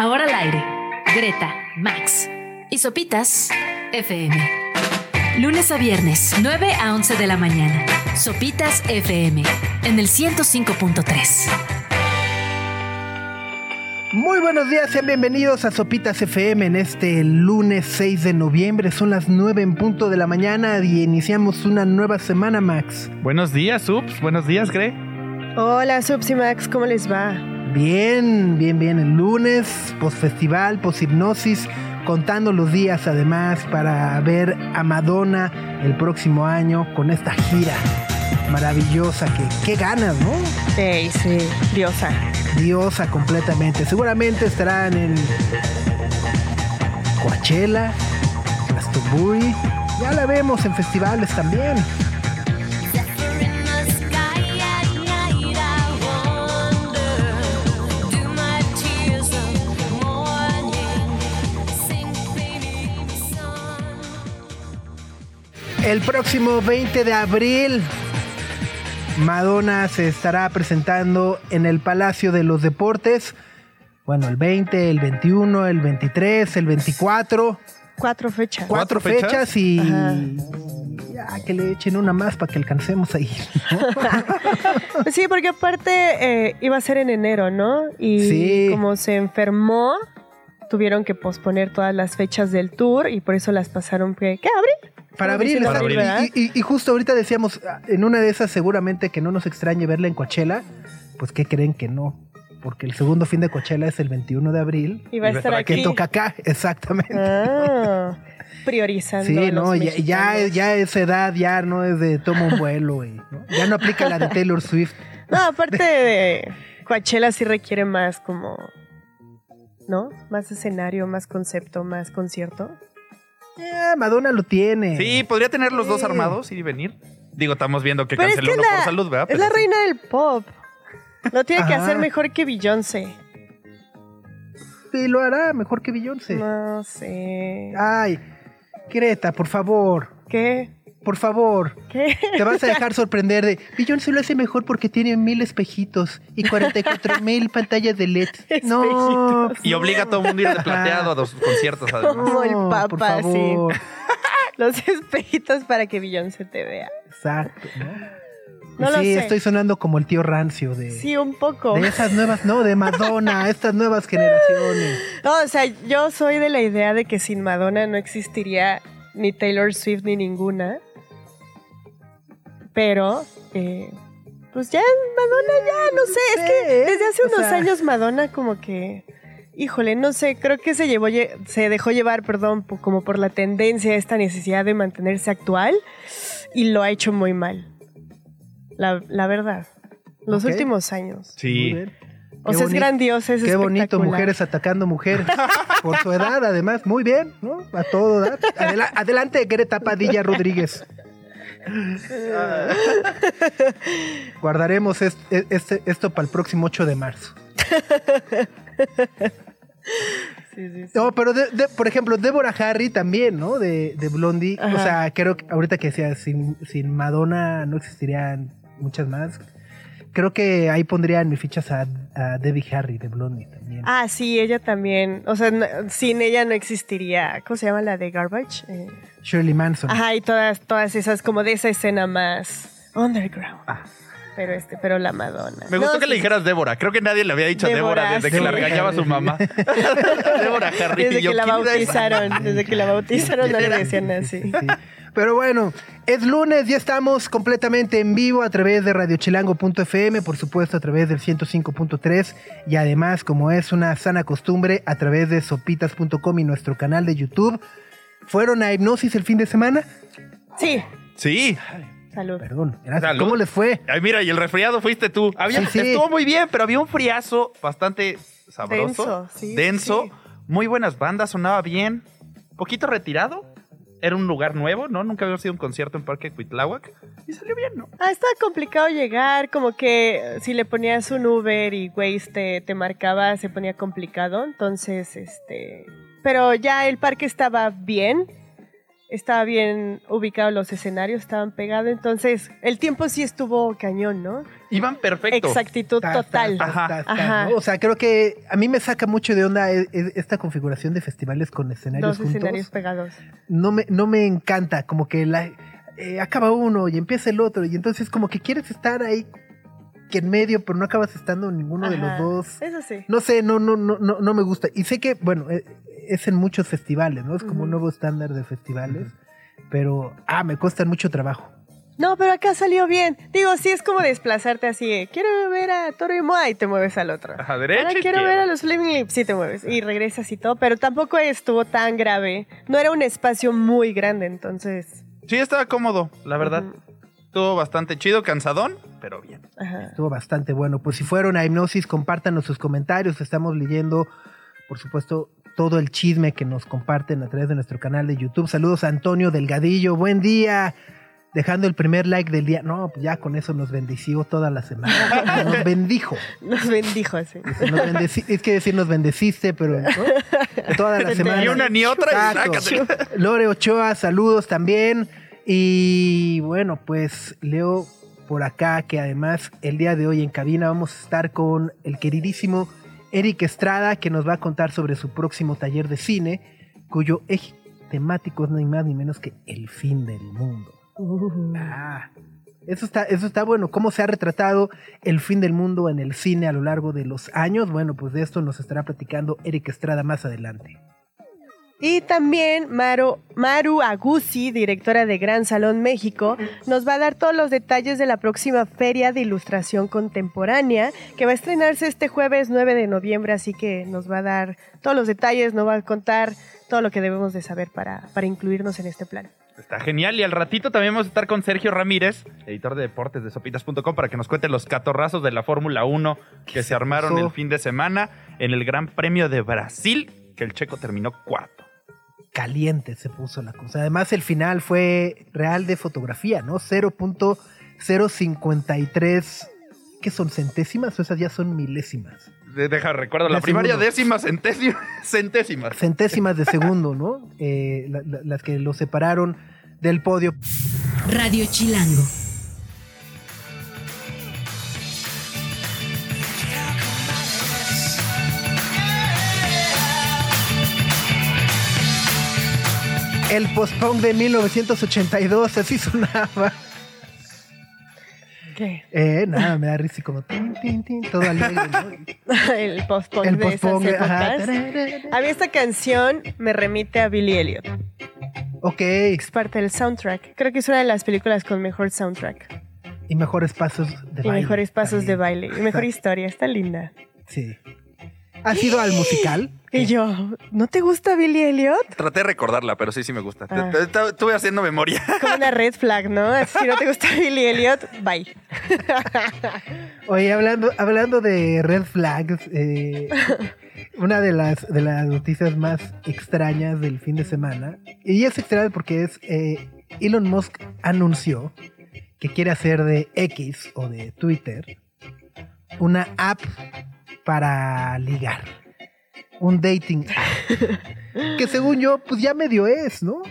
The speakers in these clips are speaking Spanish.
Ahora al aire. Greta, Max y Sopitas FM. Lunes a viernes, 9 a 11 de la mañana. Sopitas FM en el 105.3. Muy buenos días, sean bienvenidos a Sopitas FM en este lunes 6 de noviembre. Son las 9 en punto de la mañana y iniciamos una nueva semana, Max. Buenos días, Ups. Buenos días, Gre. Hola, Subs y Max, ¿cómo les va? Bien, bien, bien. El lunes, post-festival, post-hipnosis, contando los días además para ver a Madonna el próximo año con esta gira maravillosa. Que, qué ganas, ¿no? Sí, sí, diosa. Diosa completamente. Seguramente estarán en Coachella, Glastonbury. Ya la vemos en festivales también. El próximo 20 de abril, Madonna se estará presentando en el Palacio de los Deportes. Bueno, el 20, el 21, el 23, el 24. Cuatro fechas. Cuatro, ¿Cuatro fechas, fechas? y Ajá. ya que le echen una más para que alcancemos ahí. Sí, porque aparte eh, iba a ser en enero, ¿no? Y Sí. como se enfermó, tuvieron que posponer todas las fechas del tour y por eso las pasaron. ¿Qué? ¿Qué? ¿Abril? Para abril, Para abril. y, y- y justo ahorita decíamos, ah, en una de esas seguramente que no nos extrañe verla en Coachella, pues ¿qué creen que no? Porque el segundo fin de Coachella es el 21 de abril, Y va a estar que aquí. toca acá, exactamente. Ah, priorizando. Sí, a los no, ya, ya esa edad ya no es de toma un vuelo y ¿no? ya no aplica la de Taylor Swift. No, aparte de Coachella sí requiere más como, ¿no? Más escenario, más concepto, más concierto. Ya, Madonna lo tiene. Sí, podría tener los dos armados y venir. Digo, estamos viendo que Pero es canceló que uno la- por salud, ¿verdad? Es Pero la sí. reina del pop. Lo tiene que hacer mejor que Beyoncé. Sí, lo hará mejor que Beyoncé. No sé. Ay, Greta, por favor, ¿Qué? Por favor. ¿Qué? Te vas a dejar sorprender de Beyoncé lo hace mejor porque tiene mil espejitos y 44 mil pantallas de LED. No, Espejitos. Y obliga a todo el mundo a ir de plateado a los conciertos, además. Como el Papa, por favor. Los espejitos para que Beyoncé te vea. Exacto, ¿no? No lo sí, sé. estoy sonando como el tío rancio de, Sí, un poco. de esas nuevas, no, de Madonna, estas nuevas generaciones. No, o sea, yo soy de la idea de que sin Madonna no existiría ni Taylor Swift ni ninguna. Pero, eh, pues ya Madonna ya, no sé, es que desde hace o unos sea. años Madonna como que, híjole, no sé, creo que se llevó, lle- se dejó llevar, perdón, como por la tendencia, esta necesidad de mantenerse actual y lo ha hecho muy mal. La, la verdad, los últimos años. Sí. O sea, es grandiosa, es Qué bonito, mujeres atacando mujeres. Por su edad, además. Muy bien, ¿no? A todo dar. Adela- adelante, Greta Padilla Rodríguez. Guardaremos es- este- esto para el próximo 8 de marzo. Sí, sí, sí. No, pero de- de- por ejemplo, Deborah Harry también, ¿no? De, de Blondie. O sea, creo que ahorita que decía, sin, sin Madonna no existirían muchas más. Creo que ahí pondría en mis fichas a, a Debbie Harry de Blondie también. Ah, sí, ella también. O sea, no- sin ella no existiría. ¿Cómo se llama la de Garbage? Eh, Shirley Manson. ajá, y todas, todas esas, como de esa escena más underground. Ah. Pero este, pero la Madonna. Me gustó No, que le dijeras Débora. Creo que nadie le había dicho a Débora, Débora, desde que la regañaba su mamá. Débora Harry. Desde Y yo, que la bautizaron, desde que la bautizaron no le decían así. Sí. Pero bueno, es lunes, ya estamos completamente en vivo a través de radiochilango.fm, por supuesto a través del 105.3 y además, como es una sana costumbre, a través de sopitas.com y nuestro canal de YouTube. ¿Fueron a hipnosis el fin de semana? Sí, Sí. salud. Perdón, gracias. Salud. ¿Cómo les fue? Ay, mira, y el resfriado fuiste tú. Había- Sí, sí. Estuvo muy bien, pero había un friazo bastante sabroso. Denso, sí, denso. sí. Muy buenas bandas, sonaba bien. Poquito retirado. Era un lugar nuevo, ¿no? Nunca había sido un concierto en Parque Cuitláhuac. Y salió bien, ¿no? Ah, estaba complicado llegar, como que eh, si le ponías un Uber y Waze te, te marcaba, se ponía complicado. Entonces, este. Pero ya el parque estaba bien. Estaba bien ubicado los escenarios, estaban pegados, entonces el tiempo sí estuvo cañón, ¿no? Iban perfecto. Exactitud Ta, ta, total. ta, Ajá. ta, ta, Ajá. ¿no? O sea, creo que a mí me saca mucho de onda e- e- esta configuración de festivales con escenarios Dos juntos. escenarios pegados. No me, no me encanta, como que la, eh, acaba uno y empieza el otro, y entonces como que quieres estar ahí que en medio, pero no acabas estando en ninguno de los Ajá. dos. Eso sí. No sé, no, no, no, no, no me gusta. Y sé que, bueno, eh, es en muchos festivales, ¿no? Es como un Ujú. nuevo estándar de festivales. Pero, ah, me cuesta mucho trabajo. No, pero acá salió bien. Digo, sí es como desplazarte así. de, Quiero ver a Toro y Moa y te mueves al otro. A derecha, Ahora quiero izquierda. ver a los Flaming Lips, sí te mueves. Y regresas y todo, pero tampoco estuvo tan grave. No era un espacio muy grande, entonces. Sí, estaba cómodo, la verdad. Ujú. Estuvo bastante chido, cansadón, pero bien. Ajá. Estuvo bastante bueno. Pues si fueron a Hipnosis, compártanos sus comentarios. Estamos leyendo, por supuesto, todo el chisme que nos comparten a través de nuestro canal de YouTube. Saludos a Antonio Delgadillo. Buen día. Dejando el primer like del día. No, pues ya con eso nos bendició toda la semana. Nos bendijo. Nos bendijo. Dice, nos bendeci- es que decir nos bendeciste, pero ¿no? toda la semana. Ni una ni otra, y Exacto. sácate. Lore Ochoa, saludos también. Y bueno, pues leo por acá que además el día de hoy en cabina vamos a estar con el queridísimo Eric Estrada, que nos va a contar sobre su próximo taller de cine, cuyo eje temático es ni más ni menos que el fin del mundo. Uh. Ah, eso está, eso está bueno. ¿Cómo se ha retratado el fin del mundo en el cine a lo largo de los años? Bueno, pues de esto nos estará platicando Eric Estrada más adelante. Y también Maru, Maru Agusi, directora de Gran Salón México, nos va a dar todos los detalles de la próxima Feria de Ilustración Contemporánea, que va a estrenarse este jueves 9 de noviembre, así que nos va a dar todos los detalles, nos va a contar todo lo que debemos de saber para, para incluirnos en este plan. Está genial. Y al ratito también vamos a estar con Sergio Ramírez, editor de deportes de sopitas.com, para que nos cuente los catorrazos de la Fórmula 1 que se armaron pasó? el fin de semana en el Gran Premio de Brasil, que el checo terminó cuarto. Caliente se puso la cosa. Además, el final fue real de fotografía, ¿no? 0.053. ¿Qué son centésimas o esas ya son milésimas? De- Deja, recuerdo, la De primaria segundo. décimas, centésimas, centésimas. Centésimas de segundo, ¿no? Eh, la- la- las que lo separaron del podio. Radio Chilango. El postpone de 1982, así sonaba. ¿Qué? Eh, nada, me da risa y como tin, tin, tin, todo alegre, ¿no? El post-punk de esas ajá. épocas. A mí esta canción me remite a Billy Elliot. Ok, Es parte del soundtrack. Creo que es una de las películas con mejor soundtrack. y mejores pasos de Y baile. mejores pasos de baile. Y mejor historia. Está linda. Sí. ¿Has ido al musical? Y yo, ¿no te gusta Billy Elliot? Traté de recordarla, pero sí, sí me gusta. Ah. Estuve haciendo memoria. Como una red flag, ¿no? Si no te gusta Billy Elliot, bye. Oye, hablando, hablando de red flags, eh, una de las, de las noticias más extrañas del fin de semana, y es extraña porque es eh, Elon Musk anunció que quiere hacer de X o de Twitter una app para ligar. Un dating app. que según yo, pues ya medio es, ¿no?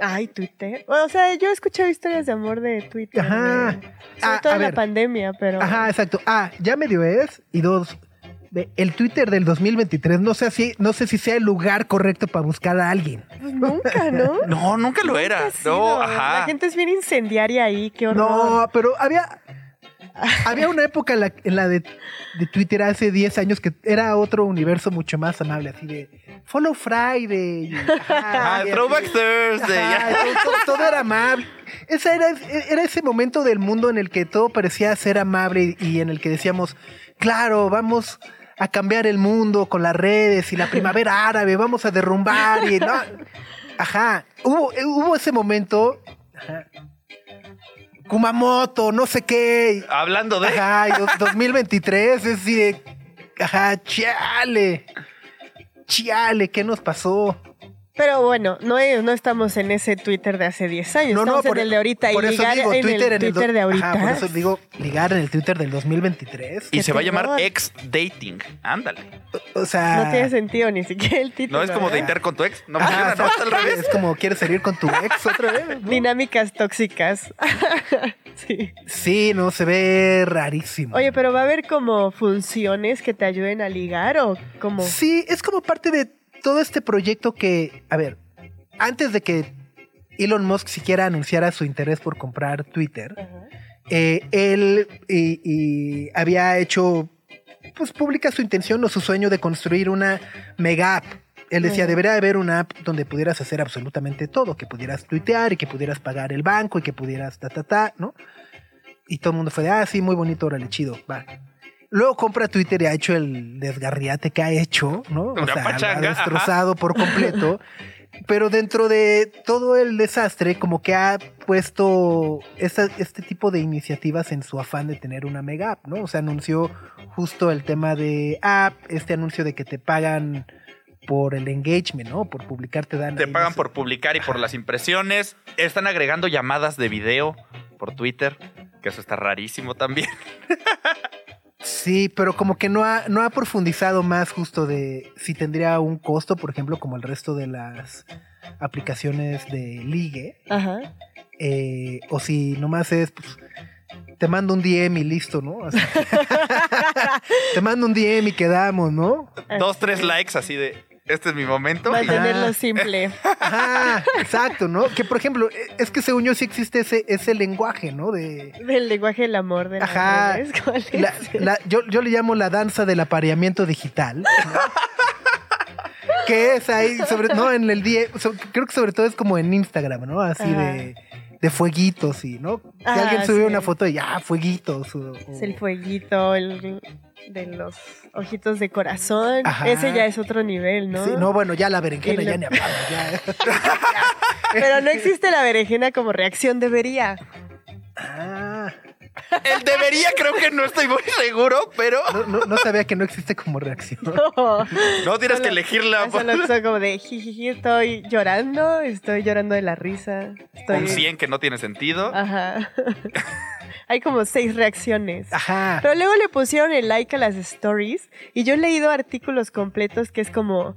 Ay, Twitter. O sea, yo he escuchado historias de amor de Twitter. Ajá. de- sobre Ah, todo en la pandemia, pero. Ajá, exacto. Ah, ya medio es. Y dos, de- el Twitter del 2023, no sé, si, no sé si sea el lugar correcto para buscar a alguien. Pues nunca, ¿no? No, nunca lo era. Nunca ha sido. No, La ajá. gente es bien incendiaria ahí, qué horror. No, pero había... Había una época en la, en la de, de Twitter hace 10 años que era otro universo mucho más amable, así de Follow Friday. y- ajá, Ah, y- Throwback Thursday. Ajá, todo- todo era amable. Ese era, era ese momento del mundo en el que todo parecía ser amable y, y en el que decíamos, claro, vamos a cambiar el mundo con las redes y la primavera árabe, vamos a derrumbar y no. Ajá, hubo, hubo ese momento. Ajá. Kumamoto, no sé qué. Hablando de. Ajá, y dos- 2023 es así de. Ajá, chale. Chale, ¿qué nos pasó? Pero bueno, no, no estamos en ese Twitter de hace 10 años, No, no, estamos por, en el de ahorita y ligar digo, en Twitter el en Twitter de ahorita. Ajá, por eso digo ligar en el Twitter del 2023. Y se va a llamar ex dating. Ándale. O sea, No tiene sentido ni siquiera el título. No es como datear con tu ex. No Ajá, funciona, no, es al revés. Es como quieres salir con tu ex otra vez. ¿no? Dinámicas tóxicas. sí. Sí, no, se ve rarísimo. Oye, pero va a haber como funciones que te ayuden a ligar o como... Sí, es como parte de todo este proyecto que, a ver, antes de que Elon Musk siquiera anunciara su interés por comprar Twitter, eh, él y, y había hecho, pues pública su intención o su sueño de construir una mega app. Él decía, debería haber una app donde pudieras hacer absolutamente todo, que pudieras tuitear y que pudieras pagar el banco y que pudieras ta, ta, ta, ¿no? Y todo el mundo fue de, ah, sí, muy bonito, órale, chido, va. Luego compra Twitter y ha hecho el desgarriate que ha hecho, ¿no? O Una sea, lo ha ajá. destrozado por completo. Pero dentro de todo el desastre, como que ha puesto esta- este tipo de iniciativas en su afán de tener una mega app, ¿no? O sea, anunció justo el tema de app, este anuncio de que te pagan por el engagement, ¿no? Por publicar te dan... Te pagan por publicar y por las impresiones. Están agregando llamadas de video por Twitter, que eso está rarísimo también. Sí, pero como que no ha, no ha profundizado más justo de si tendría un costo, por ejemplo, como el resto de las aplicaciones de ligue, Ajá. eh, o si nomás es, pues, te mando un DM y listo, ¿no? Así. te mando un DM y quedamos, ¿no? Dos, tres likes así de, este es mi momento. Mantenerlo Ah. simple. Ajá, exacto, ¿no? Que por ejemplo, es que según yo sí existe ese, ese lenguaje, ¿no? De... Del lenguaje del amor de las Ajá. redes, ¿cuál es? La- la- yo, yo le llamo la danza del apareamiento digital. ¿no? que es ahí, sobre, no, en el día, so- creo que sobre todo es como en Instagram, ¿no? Así Ajá. de, de fueguitos y, ¿no? Si Ah, alguien sube sí. una foto y ya, fueguitos. o- Es el fueguito, el de los ojitos de corazón. Ajá. Ese ya es otro nivel, ¿no? Sí, no, bueno, ya la berenjena ya ni hablamos, ya. Pero no existe la berenjena como reacción, debería. Ah, El debería creo que no estoy muy seguro, pero no, no, no sabía que no existe como reacción. No. no tienes que elegirla. Solo son como de jijiji, estoy llorando, estoy llorando de la risa. Estoy... Un 100 que no tiene sentido. Ajá. Hay como seis reacciones. Ajá. Pero luego le pusieron el like a las stories y yo he leído artículos completos que es como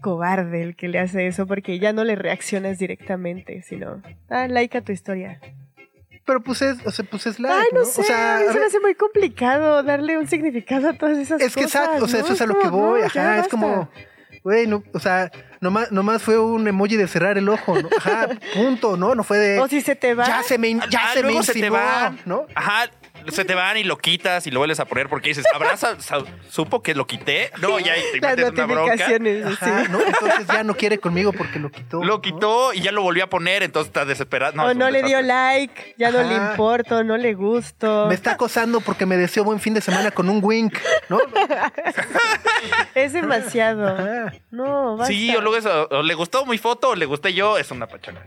cobarde el que le hace eso porque ya no le reaccionas directamente, sino, ah, like a tu historia. Pero pues es, o sea, pues es like, Ay, no, ¿no? sé, O sea, se me hace muy complicado darle un significado a todas esas Es que cosas. exacto, o sea, ¿no? eso es a lo como, que voy, ajá, es como, güey, no, o sea, nomás, nomás fue un emoji de cerrar el ojo, ¿no? Ajá, punto, ¿no? No fue de, O si se te va. ya se me, ya Ah, se me se te van. ¿no? Ajá, se te van y lo quitas y lo vuelves a poner porque dices, ¿habrá sa- sa- supo que lo quité? No, ya te las metes una bronca. Ajá. ¿no? Entonces ya no quiere conmigo porque lo quitó. Lo ¿no? quitó y ya lo volvió a poner, entonces está desesperado. o es un no le dio like, ya no le importo, no le gusto. Me está acosando porque me deseó buen fin de semana con un wink, ¿no? Es demasiado. Ajá. No, basta. Sí, o luego eso, o le gustó mi foto o le gusté yo, es una pachanga.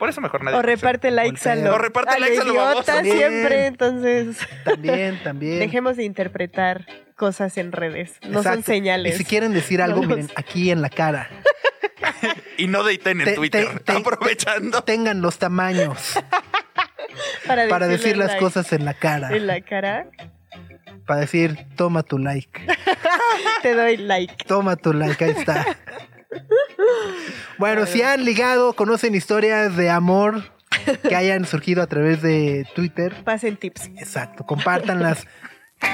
Por eso mejor nadie. O reparte likes a lo, O reparte a lo likes a lo baboso. idiota También. siempre, entonces También, también. dejemos de interpretar cosas en redes, no son Exacto. señales. Y si quieren decir algo, No los- miren, aquí en la cara. Y no deiten en Te- Twitter, te- te- aprovechando. Tengan los tamaños para, decir las like cosas en la cara. en la cara, Para decir, toma tu like. te doy like. Toma tu like, ahí está. Bueno, si han ligado, conocen historias de amor que hayan surgido a través de Twitter. Pasen tips. Exacto, compártanlas.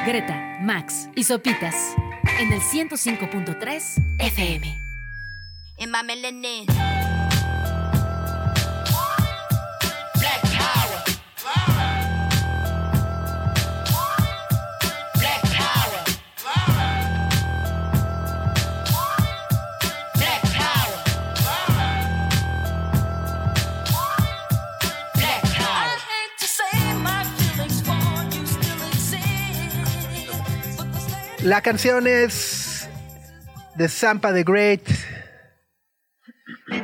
Greta, Max y Sopitas en el 105.3 FM. in La canción es de Zampa the Great.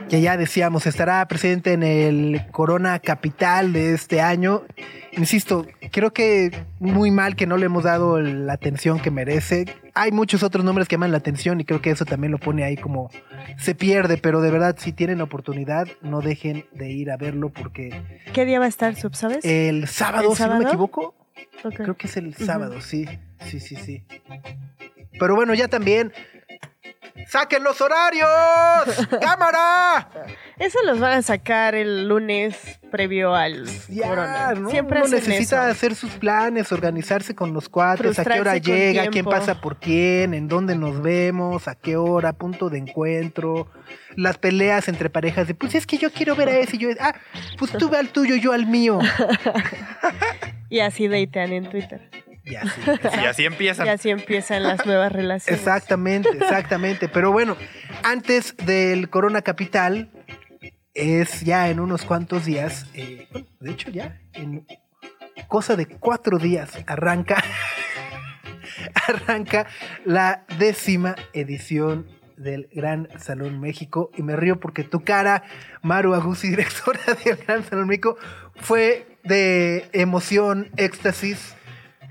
que ya decíamos, estará presente en el Corona Capital de este año. Insisto, creo que muy mal que no le hemos dado la atención que merece. Hay muchos otros nombres que llaman la atención y creo que eso también lo pone ahí como se pierde, pero de verdad, si tienen oportunidad, no dejen de ir a verlo porque ¿Qué día va a estar, Sub, sabes? el sábado, ¿El si no me equivoco. Creo que es el sábado, sí. Sí, sí, sí. Pero bueno, ya también. ¡Saquen los horarios! ¡Cámara! Eso los van a sacar el lunes previo al Ya, corona. ¿no? Siempre Uno necesita eso. hacer sus planes, organizarse con los cuates, a qué hora Frustrarse llega, quién pasa por quién, en dónde nos vemos, a qué hora, punto de encuentro, las peleas entre parejas de, pues es que yo quiero ver a ese y yo, ah, pues tú ve al tuyo, yo al mío. Y así datean en Twitter. Y así. Y así empiezan. Y así empiezan las nuevas relaciones. Exactamente, exactamente. Pero bueno, antes del Corona Capital, es ya en unos cuantos días, eh, bueno, de hecho ya, en cosa de cuatro días, arranca, arranca la décima edición del Gran Salón México. Y me río porque tu cara, Maru Agusi, directora del Gran Salón México, fue de emoción, éxtasis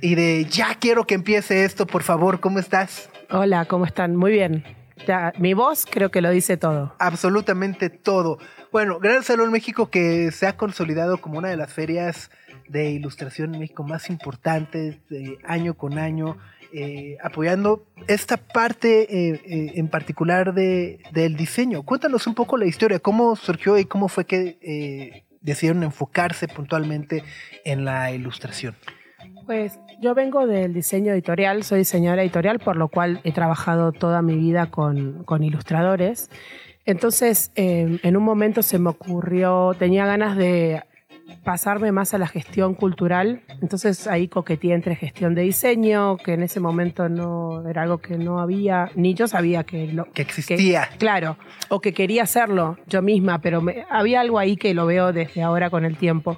y de ya quiero que empiece esto, por favor, ¿cómo estás? Hola, ¿cómo están? Muy bien. Ya, mi voz creo que lo dice todo. absolutamente todo. Bueno, Gran Salón México que se ha consolidado como una de las ferias de ilustración en México más importantes de año con año, eh, apoyando esta parte eh, eh, en particular de, del diseño. Cuéntanos un poco la historia, cómo surgió y cómo fue que eh, decidieron enfocarse puntualmente en la ilustración. Pues yo vengo del diseño editorial, soy diseñadora editorial, por lo cual he trabajado toda mi vida con, con ilustradores. Entonces, eh, en un momento se me ocurrió, tenía ganas de pasarme más a la gestión cultural, entonces ahí coqueteé entre gestión de diseño, que en ese momento no era algo que no había, ni yo sabía que lo Que existía. claro, o que quería hacerlo yo misma, pero me- había algo ahí que lo veo desde ahora con el tiempo.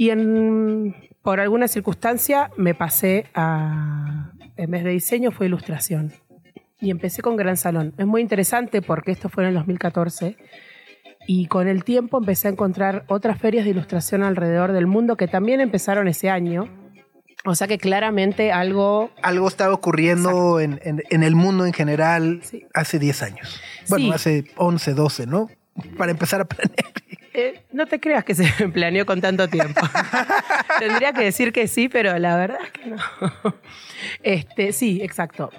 Y en, por alguna circunstancia me pasé a, en vez de diseño, fue ilustración. Y empecé con Gran Salón. Es muy interesante porque esto fue en el 2014. Y con el tiempo empecé a encontrar otras ferias de ilustración alrededor del mundo que también empezaron ese año. O sea que claramente algo Algo estaba ocurriendo en, en- en el mundo en general Sí. hace 10 años. Bueno, Sí. hace 11, 12, ¿no? Para empezar a planear. Eh, no te creas que se planeó con tanto tiempo. Tendría que decir que sí, pero la verdad es que no. Este, sí, exacto.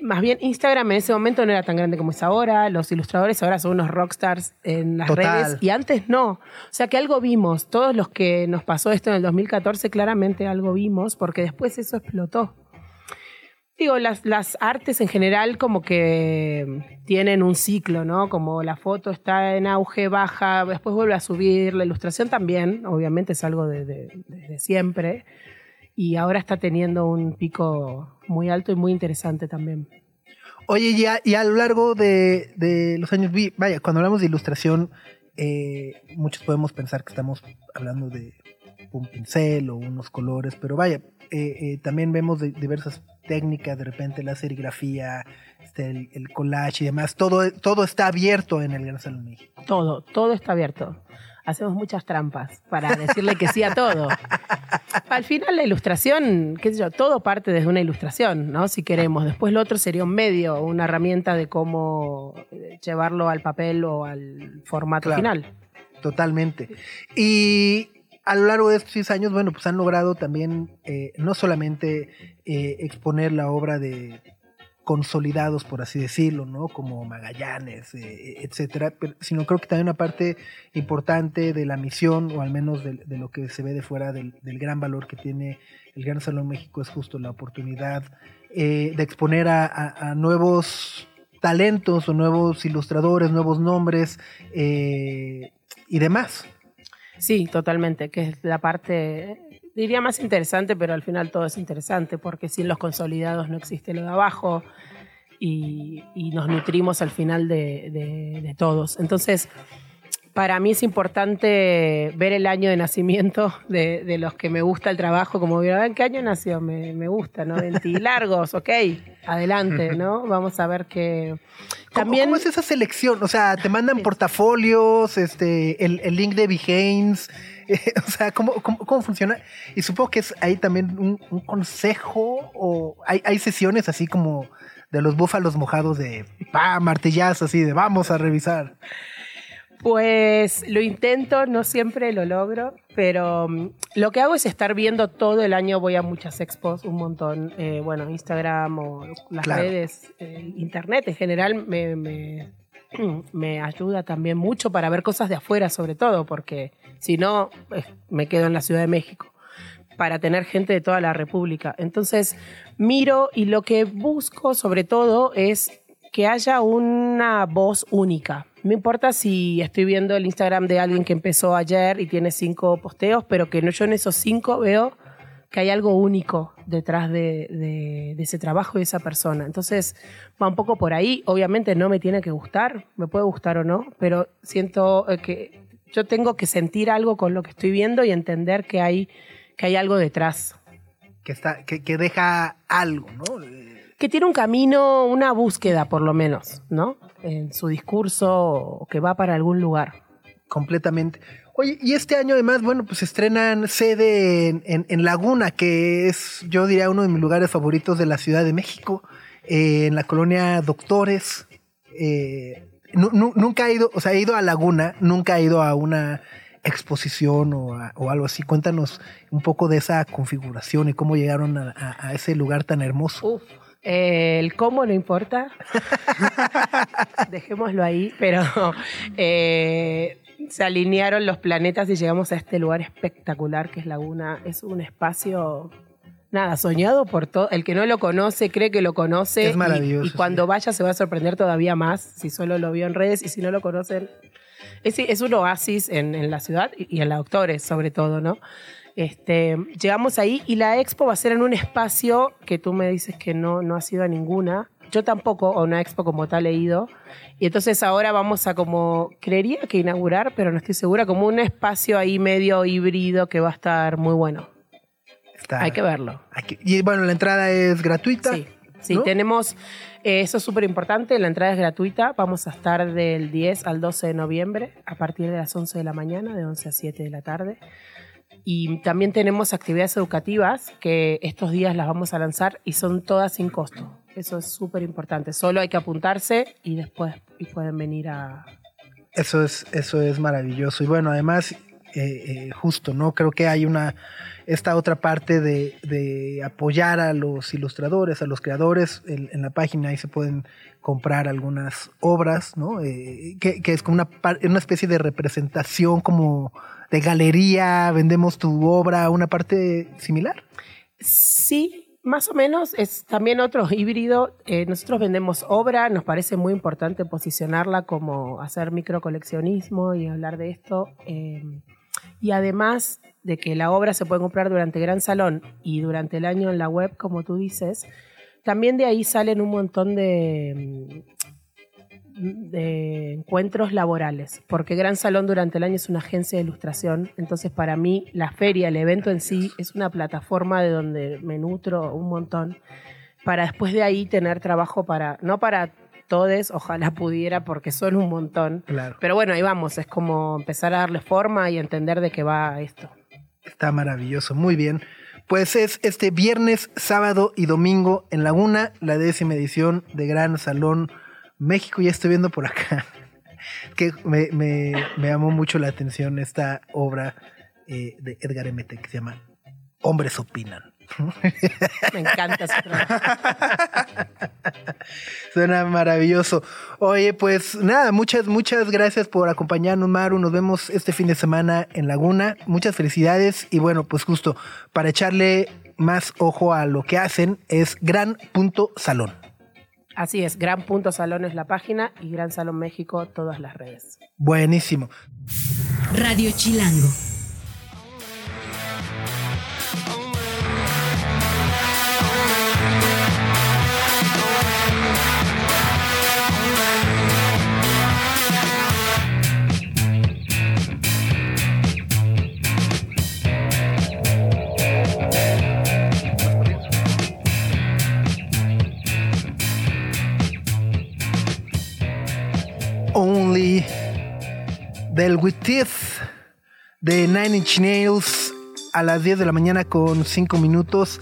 Más bien, Instagram en ese momento no era tan grande como es ahora. Los ilustradores ahora son unos rockstars en las Total. redes y antes no. O sea que algo vimos. Todos los que nos pasó esto en el 2014, claramente algo vimos, porque después eso explotó. Digo, las, las artes en general como que tienen un ciclo, ¿no? Como la foto está en auge, baja, después vuelve a subir, la ilustración también, obviamente es algo de, de- siempre, y ahora está teniendo un pico muy alto y muy interesante también. Oye, ya, y a lo largo de, de los años, vi- vaya, cuando hablamos de ilustración, eh, muchos podemos pensar que estamos hablando de un pincel o unos colores, pero vaya, eh, eh, también vemos de- diversas técnicas, de repente la serigrafía, este, el, el collage y demás, todo, todo está abierto en el Gran Salón México. Todo, todo está abierto. Hacemos muchas trampas para decirle que sí a todo. Al final la ilustración, qué sé yo, todo parte desde una ilustración, ¿no? Si queremos. Después lo otro sería un medio, una herramienta de cómo eh, llevarlo al papel o al formato Claro. final. Totalmente. Y a lo largo de estos 10 años, bueno, pues han logrado también eh, no solamente eh, exponer la obra de consolidados, por así decirlo, ¿no? Como Magallanes, eh, etcétera, pero- sino creo que también una parte importante de la misión, o al menos de, lo que se ve de fuera del, gran valor que tiene el Gran Salón México, es justo la oportunidad eh, de exponer a nuevos talentos o nuevos ilustradores, nuevos nombres eh, y demás. Sí, totalmente, que es la parte, diría más interesante, pero al final todo es interesante, porque sin los consolidados no existe lo de abajo y, y nos nutrimos al final de, de- de todos. Entonces, para mí es importante ver el año de nacimiento de, de los que me gusta el trabajo, como vieron, ¿en qué año nació? Me, me gusta, ¿no? 20 largos, ok, adelante, ¿no? Vamos a ver qué, ¿Cómo, También- cómo es esa selección? O sea, te mandan portafolios, este, el, el link de Behance. eh, o sea, ¿cómo, cómo, cómo funciona? Y supongo que es ahí también un, un consejo o hay, hay sesiones así como de los búfalos mojados de pa, martillazo, así de vamos a revisar. Pues lo intento, no siempre lo logro, pero mm, lo que hago es estar viendo todo el año, voy a muchas expos, un montón, eh, bueno, Instagram o las Claro. redes, eh, internet en general me, me, me ayuda también mucho para ver cosas de afuera sobre todo, porque si no, eh, me quedo en la Ciudad de México para tener gente de toda la República. Entonces, miro y lo que busco sobre todo es que haya una voz única. No importa si estoy viendo el Instagram de alguien que empezó ayer y tiene cinco posteos, pero que no, yo en esos cinco veo que hay algo único detrás de, ese trabajo y esa persona. Entonces, va un poco por ahí. Obviamente no me tiene que gustar, me puede gustar o no, pero siento eh, que yo tengo que sentir algo con lo que estoy viendo y entender que hay, que hay algo detrás. Que deja algo, ¿no? Que tiene un camino, una búsqueda por lo menos, ¿no? En su discurso o que va para algún lugar. Completamente. Oye, y este año además, bueno, pues estrenan sede en, en- en Laguna, que es, yo diría, uno de mis lugares favoritos de la Ciudad de México, eh, en la colonia Doctores. Eh, nu- nu- nunca he ido, o sea, he ido a Laguna, nunca he ido a una exposición o, a- o algo así. Cuéntanos un poco de esa configuración y cómo llegaron a, a- a ese lugar tan hermoso. Uf, eh, el cómo no importa. Dejémoslo ahí, pero eh, se alinearon los planetas y llegamos a este lugar espectacular que es Laguna. Es un espacio, nada, soñado por todo. El que no lo conoce cree que lo conoce. Es y- maravilloso, Y, cuando sí. vaya se va a sorprender todavía más si solo lo vio en redes y si no lo conocen. Es, es un oasis en, en la ciudad y, y en la Doctores, sobre todo, ¿no? Este, llegamos ahí y la expo va a ser en un espacio que tú me dices que no, no ha sido a ninguna. Yo tampoco, a una expo como tal he ido. Y entonces ahora vamos a como, creería que inaugurar, pero no estoy segura, como un espacio ahí medio híbrido que va a estar muy bueno. Está- Hay que verlo. hay que- y bueno, la entrada es gratuita. Sí, sí, ¿no? tenemos, eh, eso es súper importante, la entrada es gratuita, vamos a estar del 10 al 12 de noviembre a partir de las 11 de la mañana, de 11 a 7 de la tarde. Y también tenemos actividades educativas que estos días las vamos a lanzar y son todas sin costo. Eso es súper importante. Solo hay que apuntarse y después y pueden venir a... Eso es, eso es maravilloso. Y bueno, además, eh, eh, justo, ¿no? Creo que hay una, esta otra parte de, apoyar a los ilustradores, a los creadores. En, la página ahí se pueden comprar algunas obras, ¿no? Eh, que, es como una, una especie de representación como de galería, vendemos tu obra, una parte similar. Sí, más o menos. Es también otro híbrido. Nosotros vendemos obra, nos parece muy importante posicionarla como hacer microcoleccionismo y hablar de esto. Y además de que la obra se puede comprar durante Gran Salón y durante el año en la web, como tú dices, también de ahí salen un montón de, mm, de encuentros laborales, porque Gran Salón durante el año es una agencia de ilustración, entonces para mí la feria, el evento en sí, es una plataforma de donde me nutro un montón, para después de ahí tener trabajo para, no para todos, ojalá pudiera, porque son un montón, Claro. pero bueno, ahí vamos, es como empezar a darle forma y entender de qué va esto. Está maravilloso, muy bien. Pues es este viernes, sábado y domingo en Laguna, la décima edición de Gran Salón México. Ya estoy viendo por acá que me, me- me llamó mucho la atención esta obra eh, de Edgar Emete que se llama Hombres Opinan. Me encanta ese trabajo. Suena maravilloso. Oye, pues nada, muchas, muchas gracias por acompañarnos, Maru. Nos vemos este fin de semana en Laguna. Muchas felicidades. Y bueno, pues justo para echarle más ojo a lo que hacen, es Gran Punto Salón. Así es, Gran Punto Salón es la página y Gran Salón México todas las redes. Buenísimo. Radio Chilango. With Teeth de Nine Inch Nails a las 10 de la mañana con 5 minutos.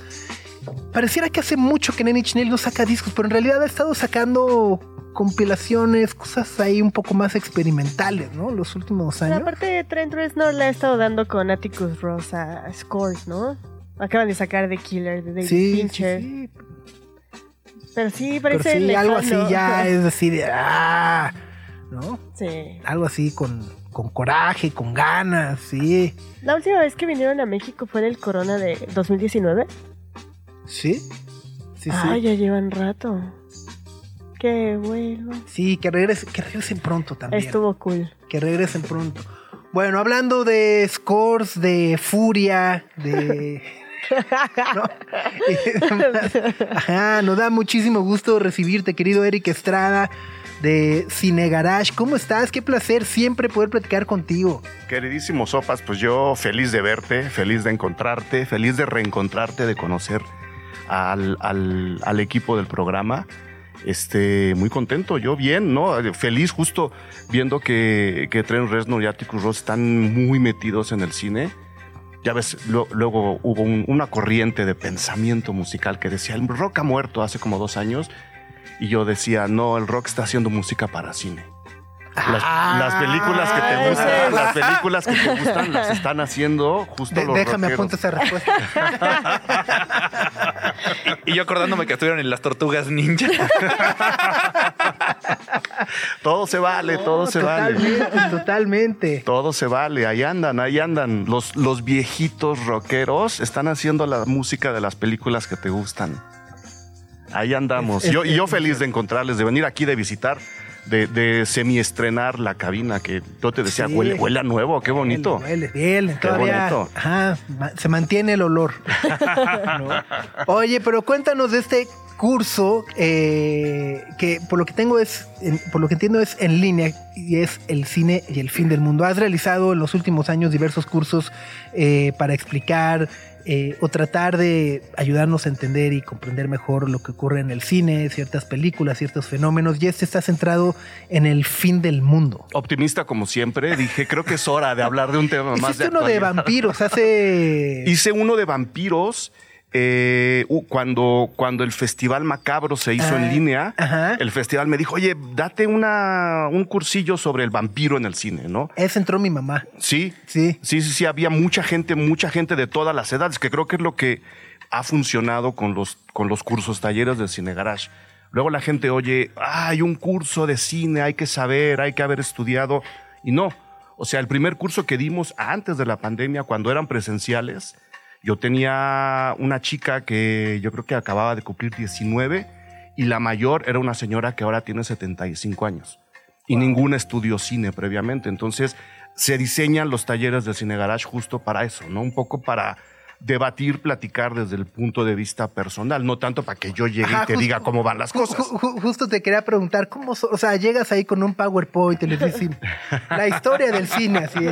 Pareciera que hace mucho que Nine Inch Nails no saca discos, pero en realidad ha estado sacando compilaciones, cosas ahí un poco más experimentales, ¿no? Los últimos Pero años. aparte, Trent Reznor le ha estado dando con Atticus Ross a, Scores, ¿no? Acaban de sacar The Killer de David Sí, sí, Fincher. sí, Pero sí, pero parece sí, algo así ya es así de, ah, ¿no? Sí. Algo así con, con coraje, con ganas, sí. La última vez que vinieron a México fue en el Corona de 2019. Sí, sí, sí. Ah, ya llevan rato. Qué bueno. Sí, que regresen, que regresen pronto también. Estuvo cool. Que regresen pronto. Bueno, hablando de scores, de furia, de. ¿no? Ajá, nos da muchísimo gusto recibirte, querido Eric Estrada de Cine Garage. ¿Cómo estás? Qué placer siempre poder platicar contigo. Queridísimo Sopas, pues yo feliz de verte, feliz de encontrarte, feliz de reencontrarte, de conocer al, al- al equipo del programa. Este, muy contento, yo bien, ¿no? Feliz justo viendo que, que Trent Reznor y Atticus Ross están muy metidos en el cine. Ya ves, luego hubo un- una corriente de pensamiento musical que decía, el rock muerto hace como dos años. Y yo decía, no, el rock está haciendo música para cine. Las, las películas que Ah, te gustan, ese es. las películas que te gustan las están haciendo justo De- los déjame apuntar esa respuesta. Y yo acordándome que estuvieron en las tortugas ninja. Todo se vale, todo se vale. totalmente, totalmente. Todo se vale, ahí andan, ahí andan. Los, los viejitos rockeros están haciendo la música de las películas que te gustan. Ahí andamos. Yo, y yo feliz de encontrarles, de venir aquí, de visitar, de, de semiestrenar la cabina, que yo te decía, Sí. huele, huele a nuevo, qué bonito. Huele, huele, todavía. bonito. Ajá, se mantiene el olor. ¿no? Oye, pero cuéntanos de este curso eh, que por lo que tengo es, en- por lo que entiendo es en línea y es el cine y el fin del mundo. Has realizado en los últimos años diversos cursos eh, para explicar eh, o tratar de ayudarnos a entender y comprender mejor lo que ocurre en el cine, ciertas películas, ciertos fenómenos. Y este está centrado en el fin del mundo. Optimista como siempre, dije, creo que es hora de hablar de un tema más Hiciste de uno de vampiros hace. Hice uno de vampiros eh, uh, cuando, cuando el Festival Macabro se hizo Ah, en línea. ajá. El festival me dijo, oye, date una, un cursillo sobre el vampiro en el cine, ¿no? Ese entró mi mamá. Sí, Sí. sí, sí, sí, había mucha gente, mucha gente de todas las edades, que creo que es lo que ha funcionado con los, con los cursos talleres del Cine Garage. Luego la gente oye, "Ah, hay un curso de cine, hay que saber, hay que haber estudiado. Y no, o sea, el primer curso que dimos antes de la pandemia, cuando eran presenciales, yo tenía una chica que yo creo que acababa de cumplir 19 y la mayor era una señora que ahora tiene 75 años y ninguna estudió cine previamente. Entonces se diseñan los talleres de Cine Garage justo para eso, ¿no? Un poco para debatir, platicar desde el punto de vista personal, no tanto para que yo llegue Ajá, y te justo- diga cómo van las cosas. ju- ju- justo te quería preguntar, ¿cómo, so- o sea, llegas ahí con un PowerPoint y les dicen la historia del cine, así.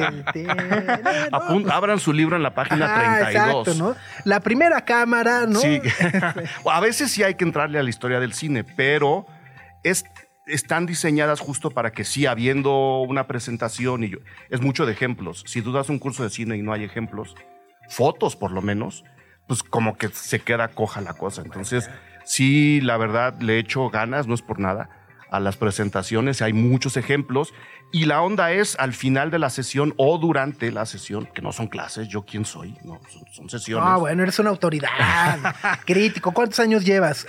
no, abran su libro en la página Ajá, 32. exacto, ¿no? La primera cámara, ¿no? Sí. a veces sí hay que entrarle a la historia del cine, pero es, están diseñadas justo para que sí, habiendo una presentación, y yo- es mucho de ejemplos. Si tú das un curso de cine y no hay ejemplos, fotos por lo menos, pues como que se queda coja la cosa. Entonces, sí, la verdad, le echo ganas, no es por nada, a las presentaciones, hay muchos ejemplos. Y la onda es al final de la sesión o durante la sesión, que no son clases, yo quién soy, no, son, son sesiones. Ah, bueno, eres una autoridad. Crítico. ¿Cuántos años llevas?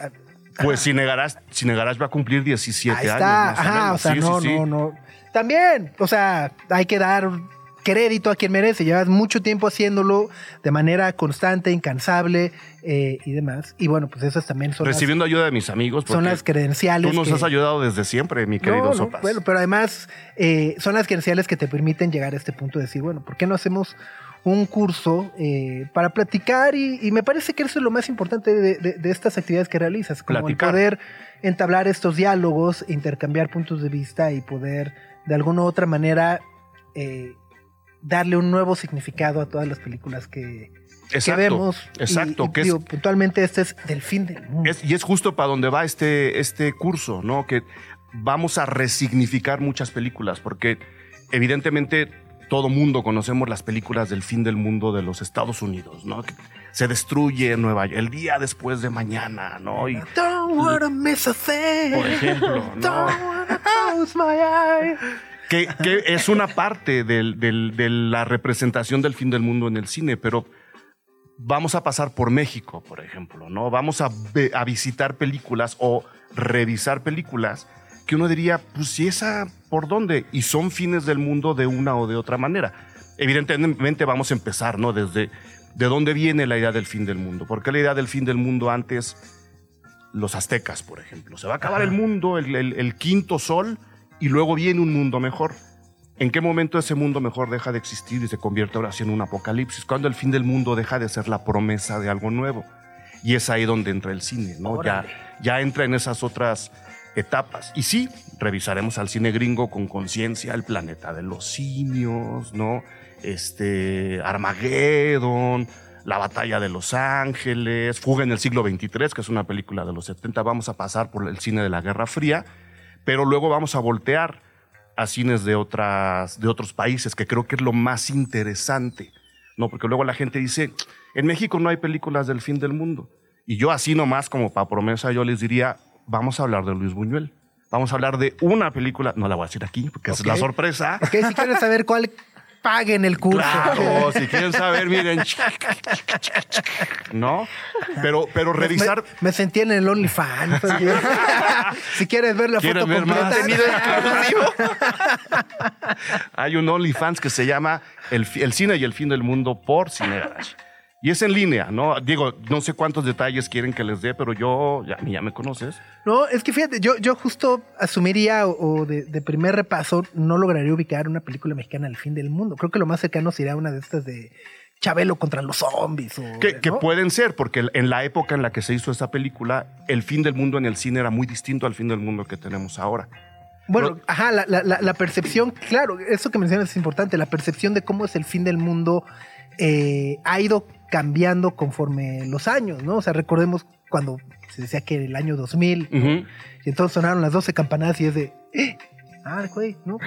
Pues Cine Garage, Cine Garage va a cumplir 17 Ahí años. está. más o Ajá, menos. o sea, Sí, no, sí, sí. no, no. También, o sea, hay que dar crédito a quien merece. Llevas mucho tiempo haciéndolo de manera constante, incansable eh, y demás. Y bueno, pues esas también son, las, Recibiendo ayuda de mis amigos. son las credenciales. Tú nos que- has ayudado desde siempre, mi querido No, no, Sopas. bueno, pero además eh, son las credenciales que te permiten llegar a este punto de decir, bueno, ¿por qué no hacemos un curso eh, para platicar? Y, y me parece que eso es lo más importante de, de- de estas actividades que realizas, como Platicar. el poder entablar estos diálogos, intercambiar puntos de vista y poder de alguna u otra manera eh, darle un nuevo significado a todas las películas que, que exacto, vemos. Exacto. y, que es- digo, puntualmente este es del fin del mundo. es- y es justo para donde va este, este curso, ¿no? Que vamos a resignificar muchas películas, porque evidentemente todo mundo conocemos las películas del fin del mundo de los Estados Unidos, ¿no? Que se destruye Nueva York el día después de mañana, ¿no? Y, Don't wanna miss a thing. por ejemplo, ¿no? Don't wanna close my eye. Que, que es una parte del- del- de la representación del fin del mundo en el cine, pero vamos a pasar por México, por ejemplo, ¿no? Vamos a, visitar películas o revisar películas que uno diría, pues si esa, ¿por dónde? Y son fines del mundo de una o de otra manera. Evidentemente vamos a empezar, ¿no? Desde de dónde viene la idea del fin del mundo. ¿Por qué la idea del fin del mundo antes los aztecas, por ejemplo? Se va a acabar el mundo, el, el- el quinto sol, y luego viene un mundo mejor. ¿En qué momento ese mundo mejor deja de existir y se convierte ahora sí en un apocalipsis? Cuando el fin del mundo deja de ser la promesa de algo nuevo. Y es ahí donde entra el cine, ¿no? Ya, ya entra en esas otras etapas. Y sí, revisaremos al cine gringo con conciencia, el planeta de los simios, ¿no? Este, Armageddon, la batalla de Los Ángeles, Fuga en el siglo XXIII, que es una película de los 70. Vamos a pasar por el cine de la Guerra Fría, pero luego vamos a voltear a cines de, otras, de otros países, que creo que es lo más interesante, ¿no? Porque luego la gente dice, en México no hay películas del fin del mundo. Y yo así nomás, como para promesa, yo les diría, vamos a hablar de Luis Buñuel. Vamos a hablar de una película, no la voy a decir aquí, porque es la sorpresa. Ok, si quieres saber cuál, paguen el curso. Claro, si quieren saber, miren. ¿No? Pero, pero revisar. Me, me sentí en el OnlyFans. oye. si quieres ver la ¿Quieren foto ver más? completa. Hay un OnlyFans que se llama el, el cine y el fin del mundo por Cine Garage. Y es en línea, ¿no? Digo, no sé cuántos detalles quieren que les dé, pero yo, ya, ya me conoces. No, es que fíjate, yo, yo justo asumiría o, o de, de primer repaso no lograría ubicar una película mexicana al fin del mundo. Creo que lo más cercano sería una de estas de Chabelo contra los zombies. O, Que, pueden ser, porque en la época en la que se hizo esa película, el fin del mundo en el cine era muy distinto al fin del mundo que tenemos ahora. Bueno, No- ajá, la- la percepción, claro, eso que mencionas es importante, la percepción de cómo es el fin del mundo eh, ha ido cambiando conforme los años, ¿no? O sea, recordemos cuando se decía que era el año 2000, ¿no? Ujú. y entonces sonaron las 12 campanadas y es de, "Eh, ah, güey, no,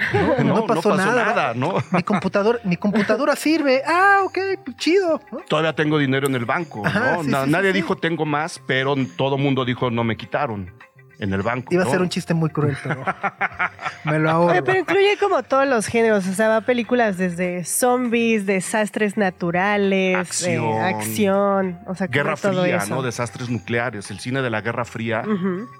no, no pasó, nada. ¿no? Mi computador, mi computadora sirve. Ah, ok, pues chido. ¿no? Todavía tengo dinero en el banco, Ajá, ¿no? sí, Na- sí, Nadie sí. dijo tengo más, pero todo mundo dijo no me quitaron en el banco. Iba a ser un chiste muy cruel, pero me lo ahorro. Pero incluye como todos los géneros, o sea, va películas desde zombies, desastres naturales, Acción. eh, acción, o sea, Guerra todo Fría, eso. ¿no? Desastres nucleares. El cine de la Guerra Fría,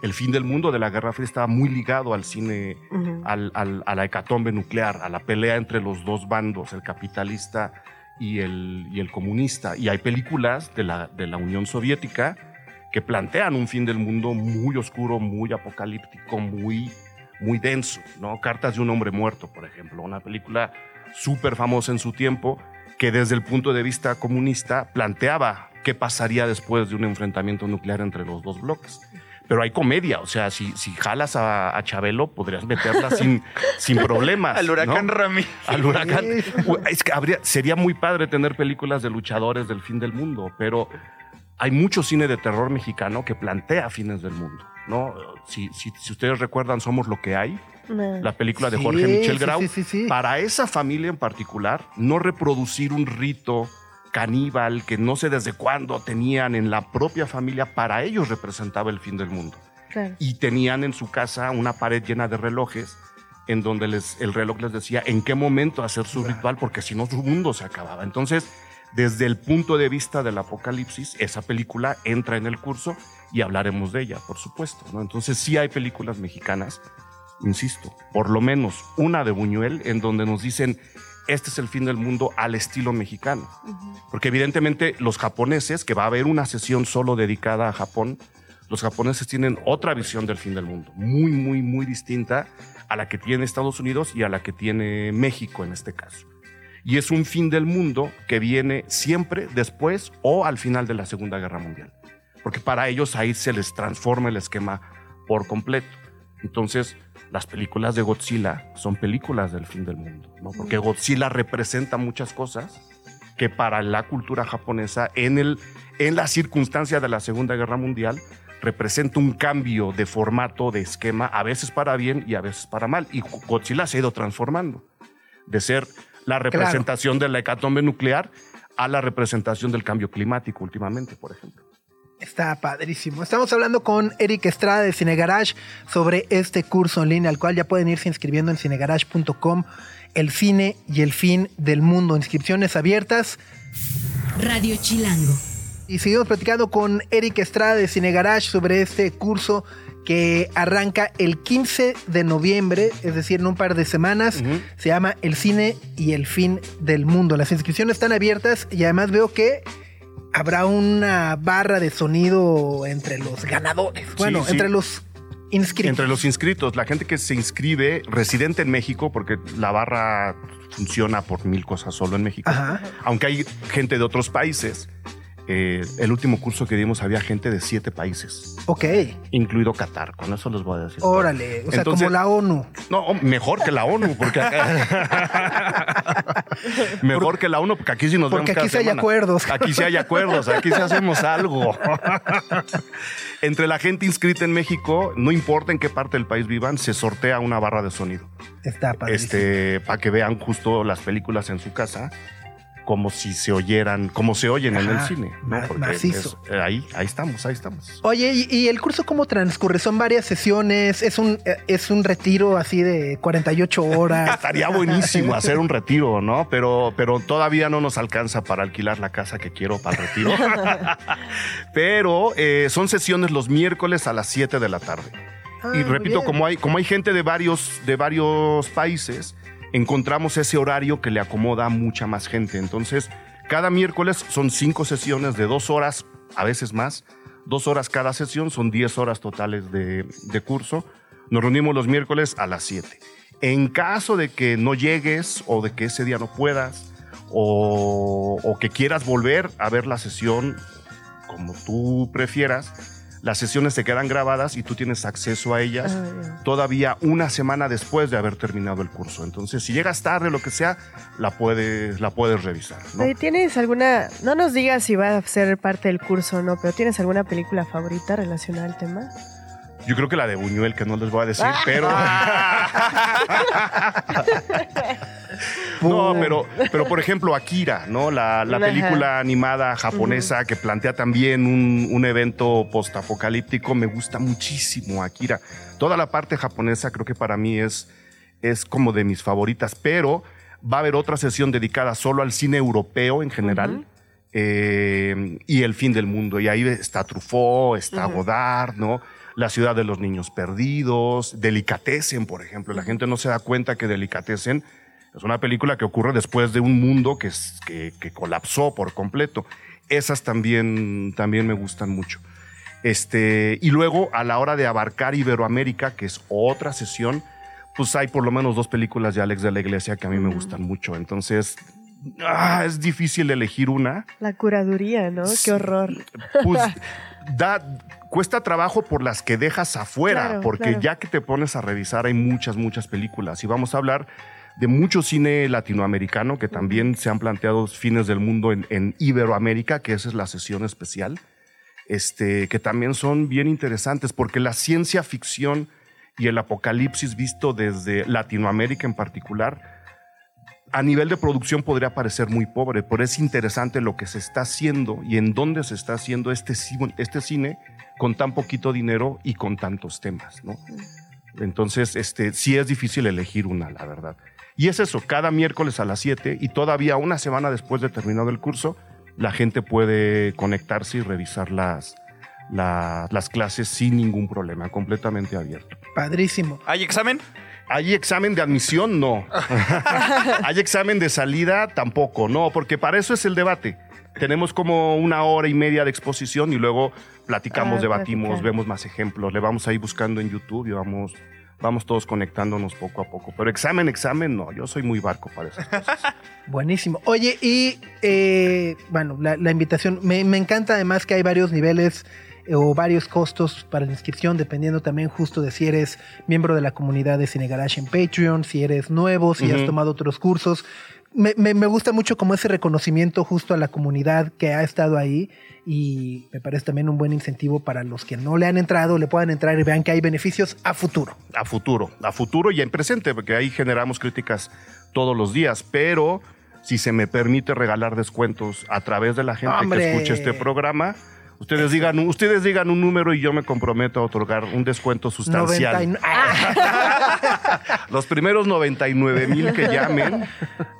el fin del mundo de la Guerra Fría estaba muy ligado al cine, al- al- a la hecatombe nuclear, a la pelea entre los dos bandos, el capitalista y el, y el comunista. Y hay películas de la, de la Unión Soviética que plantean un fin del mundo muy oscuro, muy apocalíptico, muy, muy denso, ¿no? Cartas de un hombre muerto, por ejemplo, una película súper famosa en su tiempo que desde el punto de vista comunista planteaba qué pasaría después de un enfrentamiento nuclear entre los dos bloques. Pero hay comedia, o sea, si, si jalas a, a Chabelo, podrías meterla sin, sin problemas. Al huracán ¿no? Rami. Al huracán. Es que habría, sería muy padre tener películas de luchadores del fin del mundo, pero hay mucho cine de terror mexicano que plantea fines del mundo. ¿no? Si, si, si ustedes recuerdan, Somos lo que hay, la película de Sí, Jorge Michel Grau. sí, sí, sí. Para esa familia en particular, no reproducir un rito caníbal que no sé desde cuándo tenían en la propia familia, para ellos representaba el fin del mundo claro. y tenían en su casa una pared llena de relojes en donde les, el reloj les decía en qué momento hacer su ritual, porque si no su mundo se acababa. Entonces, desde el punto de vista del apocalipsis, esa película entra en el curso y hablaremos de ella, por supuesto. ¿no? Entonces, sí hay películas mexicanas, insisto, por lo menos una de Buñuel, en donde nos dicen, este es el fin del mundo al estilo mexicano. Porque evidentemente los japoneses, que va a haber una sesión solo dedicada a Japón, los japoneses tienen otra visión del fin del mundo, muy, muy, muy distinta a la que tiene Estados Unidos y a la que tiene México en este caso. Y es un fin del mundo que viene siempre después o al final de la Segunda Guerra Mundial. Porque para ellos ahí se les transforma el esquema por completo. Entonces, las películas de Godzilla son películas del fin del mundo, ¿no? Porque Godzilla representa muchas cosas que para la cultura japonesa, en, el, en la circunstancia de la Segunda Guerra Mundial, representa un cambio de formato, de esquema, a veces para bien y a veces para mal. Y Godzilla se ha ido transformando de ser la representación de la hecatombe nuclear a la representación del cambio climático últimamente, por ejemplo. Está padrísimo. Estamos hablando con Eric Estrada de Cine Garage sobre este curso en línea, al cual ya pueden irse inscribiendo en cinegarage.com. El cine y el fin del mundo. Inscripciones abiertas. Radio Chilango. Y seguimos platicando con Eric Estrada de Cine Garage sobre este curso que arranca el 15 de noviembre, es decir, en un par de semanas. Se llama El cine y el fin del mundo. Las inscripciones están abiertas y además veo que habrá una barra de sonido entre los ganadores. Bueno, sí. entre los inscritos. Entre los inscritos, la gente que se inscribe, residente en México, porque la barra funciona por mil cosas solo en México, Ajá. aunque hay gente de otros países. Eh, el último curso que dimos había gente de siete países, Ok. incluido Qatar. Con eso les voy a decir. Órale. O sea, Entonces- como la ONU. No, mejor que la ONU, porque acá- mejor que la ONU, porque aquí sí nos Porque vemos cada aquí sí hay acuerdos. Aquí sí hay acuerdos, aquí sí hacemos algo. Entre la gente inscrita en México, no importa en qué parte del país vivan, se sortea una barra de sonido. Está padrísimo. Este, para que vean justo las películas en su casa, como si se oyeran, como se oyen en el cine. ¿no? Porque macizo. es- eh, ahí, ahí estamos, ahí estamos. Oye, ¿y, y el curso cómo transcurre? ¿Son varias sesiones? ¿Es un, eh, es un retiro así de 48 horas? Estaría buenísimo hacer un retiro, ¿no? Pero, pero todavía no nos alcanza para alquilar la casa que quiero para el retiro. pero eh, son sesiones los miércoles a las 7 de la tarde. Ah, y repito, como hay, como hay gente de varios, de varios países, encontramos ese horario que le acomoda a mucha más gente. Entonces, cada miércoles son cinco sesiones de dos horas, a veces más. Dos horas cada sesión, son 10 horas totales de, curso. Nos reunimos los miércoles a las 7. En caso de que no llegues o de que ese día no puedas o que quieras volver a ver la sesión como tú prefieras, las sesiones se quedan grabadas y tú tienes acceso a ellas Ah, todavía una semana después de haber terminado el curso. Entonces, si llegas tarde, lo que sea, la puedes, la puedes revisar. ¿no? ¿Tienes alguna, no nos digas si va a ser parte del curso o no, pero ¿tienes alguna película favorita relacionada al tema? Yo creo que la de Buñuel, que no les voy a decir, pero. no, pero, pero por ejemplo, Akira, ¿no? La, la película animada japonesa que plantea también un, un evento postapocalíptico, me gusta muchísimo Akira. Toda la parte japonesa creo que para mí es, es como de mis favoritas, pero va a haber otra sesión dedicada solo al cine europeo en general. eh, y el fin del mundo. Y ahí está Truffaut, está Godard, ¿no? La ciudad de los niños perdidos, Delicatessen, por ejemplo. La gente no se da cuenta que Delicatessen es una película que ocurre después de un mundo que, que, que colapsó por completo. Esas también, también me gustan mucho. Este, y luego, a la hora de abarcar Iberoamérica, que es otra sesión, pues hay por lo menos dos películas de Alex de la Iglesia que a mí me gustan mucho. Entonces, ah, es difícil elegir una. La curaduría, ¿no? Qué horror. Pues da, cuesta trabajo por las que dejas afuera, Claro, porque claro. ya que te pones a revisar hay muchas, muchas películas. Y vamos a hablar de mucho cine latinoamericano que también se han planteado fines del mundo en, en Iberoamérica, que esa es la sesión especial, este, que también son bien interesantes, porque la ciencia ficción y el apocalipsis visto desde Latinoamérica en particular, a nivel de producción podría parecer muy pobre, pero es interesante lo que se está haciendo y en dónde se está haciendo este, este cine con tan poquito dinero y con tantos temas, ¿no? Entonces, este, sí es difícil elegir una, la verdad. Y es eso, cada miércoles a las 7 y todavía una semana después de terminado el curso, la gente puede conectarse y revisar las, la- las clases sin ningún problema, completamente abierto. Padrísimo. ¿Hay examen? ¿Hay examen de admisión? No. ¿Hay examen de salida? Tampoco, no, porque para eso es el debate. Tenemos como una hora y media de exposición y luego platicamos, Ah, debatimos, platicar. vemos más ejemplos, le vamos a ir buscando en YouTube y vamos, vamos todos conectándonos poco a poco. Pero examen, examen, no, yo soy muy barco para esas cosas. Buenísimo. Oye, y eh, bueno, la, la invitación, me, me encanta además que hay varios niveles eh, o varios costos para la inscripción, dependiendo también justo de si eres miembro de la comunidad de Cine Garage en Patreon, si eres nuevo, si has tomado otros cursos. Me, me- me gusta mucho como ese reconocimiento justo a la comunidad que ha estado ahí y me parece también un buen incentivo para los que no le han entrado, le puedan entrar y vean que hay beneficios a futuro. a futuro, a futuro y en presente, porque ahí generamos críticas todos los días, pero si se me permite regalar descuentos a través de la gente ¡Hombre! que escuche este programa, ustedes digan, ustedes digan un número y yo me comprometo a otorgar un descuento sustancial. 99 Ah, Los primeros 99 mil que llamen,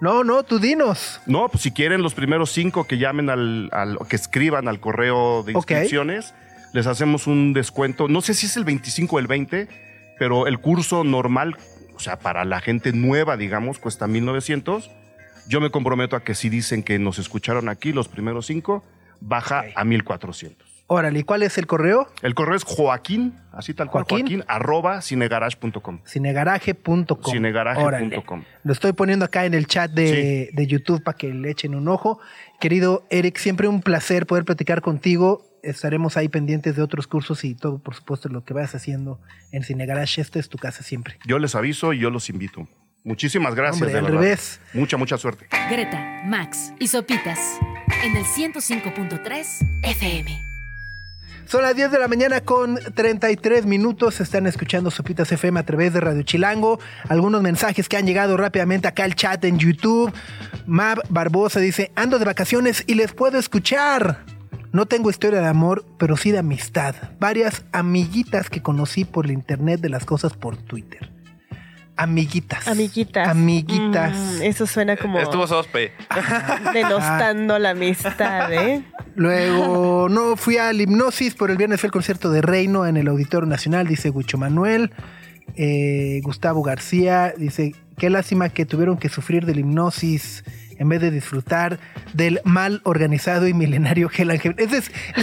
no, no, tú dinos. no, pues si quieren los primeros cinco que llamen al, al- que escriban al correo de inscripciones, les hacemos un descuento. No sé si es el 25 o el 20, pero el curso normal, o sea, para la gente nueva, digamos, cuesta 1900. Yo me comprometo a que si dicen que nos escucharon aquí los primeros cinco, baja Ok. a 1400. Órale, ¿y cuál es el correo? El correo es Joaquín, así tal cual, Joaquín. Joaquín, arroba cinegarage.com. Cinegaraje.com. Órale. Lo estoy poniendo acá en el chat de, de YouTube para que le echen un ojo. Querido Eric, siempre un placer poder platicar contigo. Estaremos ahí pendientes de otros cursos y todo, por supuesto, lo que vayas haciendo en Cinegarage. Esta es tu casa siempre. Yo les aviso y yo los invito. Muchísimas gracias. Hombre, de al verdad. revés. Mucha, mucha suerte. Greta, Max y Sopitas en el 105.3 FM. Son las 10 de la mañana con 33 minutos. Están escuchando Sopitas FM a través de Radio Chilango. Algunos mensajes que han llegado rápidamente acá al chat en YouTube. Mab Barbosa dice: Ando de vacaciones y les puedo escuchar. No tengo historia de amor, pero sí de amistad. Varias amiguitas que conocí por la internet de las cosas por Twitter. Amiguitas. Amiguitas. Amiguitas. Mm, eso suena como Estuvo sospe. denostando la amistad, ¿eh? Luego, no fui al hipnosis, pero el viernes fue el concierto de Reino en el Auditorio Nacional, dice Gucho Manuel. Eh, Gustavo García dice: Qué lástima que tuvieron que sufrir del hipnosis en vez de disfrutar del mal organizado y milenario Hell and Heaven. El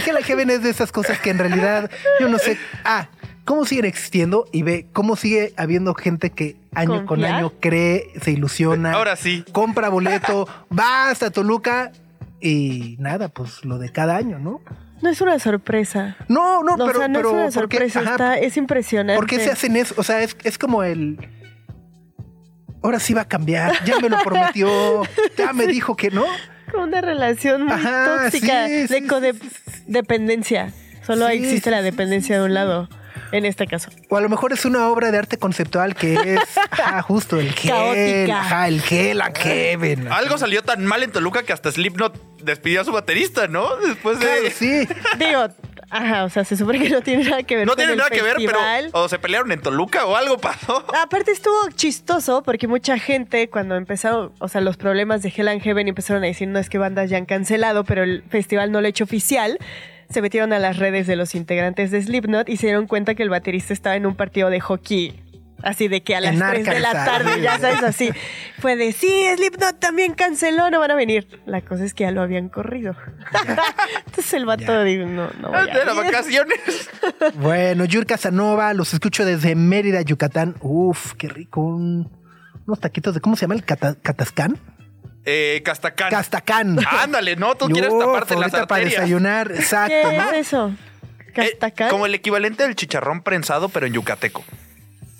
Hell and Heaven es de esas cosas que en realidad yo no sé. A, cómo siguen existiendo y B, cómo sigue habiendo gente que año con año cree, se ilusiona Ahora sí. compra boleto, va hasta Toluca y nada, pues lo de cada año, ¿no? No es una sorpresa. No, no, No, pero, o sea, no pero es una sorpresa, Ajá, está- es impresionante. ¿Por qué se hacen eso? O sea, es, es como el. Ahora sí va a cambiar, ya me lo prometió, ya me dijo que no. Como una relación muy Ajá, tóxica sí, de sí, code- sí, sí, sí. dependencia. Solo Sí, existe sí, la sí, dependencia de un lado, en este caso. O a lo mejor es una obra de arte conceptual que es ajá, justo el gel, Caótica. ajá, el gel a Kevin. Algo salió tan mal en Toluca que hasta Slipknot despidió a su baterista, ¿no? Después de... Claro, sí. Digo, ajá, o sea, se supone que no tiene nada que ver No con tiene el nada que ver, pero o se pelearon en Toluca o algo pasó. Aparte estuvo chistoso porque mucha gente cuando empezaron, o sea, los problemas de Hell and Heaven empezaron a decir, no es que bandas ya han cancelado, pero el festival no lo ha hecho oficial. Se metieron a las redes de los integrantes de Slipknot y se dieron cuenta que el baterista estaba en un partido de hockey. Así de que a las En 3 de la tarde, ya sabes, así. Fue de, sí, Slipknot también canceló, no van a venir. La cosa es que ya lo habían corrido. Entonces el vato Ya. dijo, no, no voy a de las ir". vacaciones. Bueno, Yur Casanova, los escucho desde Mérida, Yucatán. Uf, qué rico. un- unos taquitos de, ¿cómo se llama? ¿El cata- catascán? Eh, Castacán. Castacán. Ándale, no, tú quieres Uf, taparte las ahorita para arterias. desayunar, exacto, ¿Qué ¿no? es eso? Eh, ¿Castacán? como el equivalente del chicharrón prensado, pero en yucateco.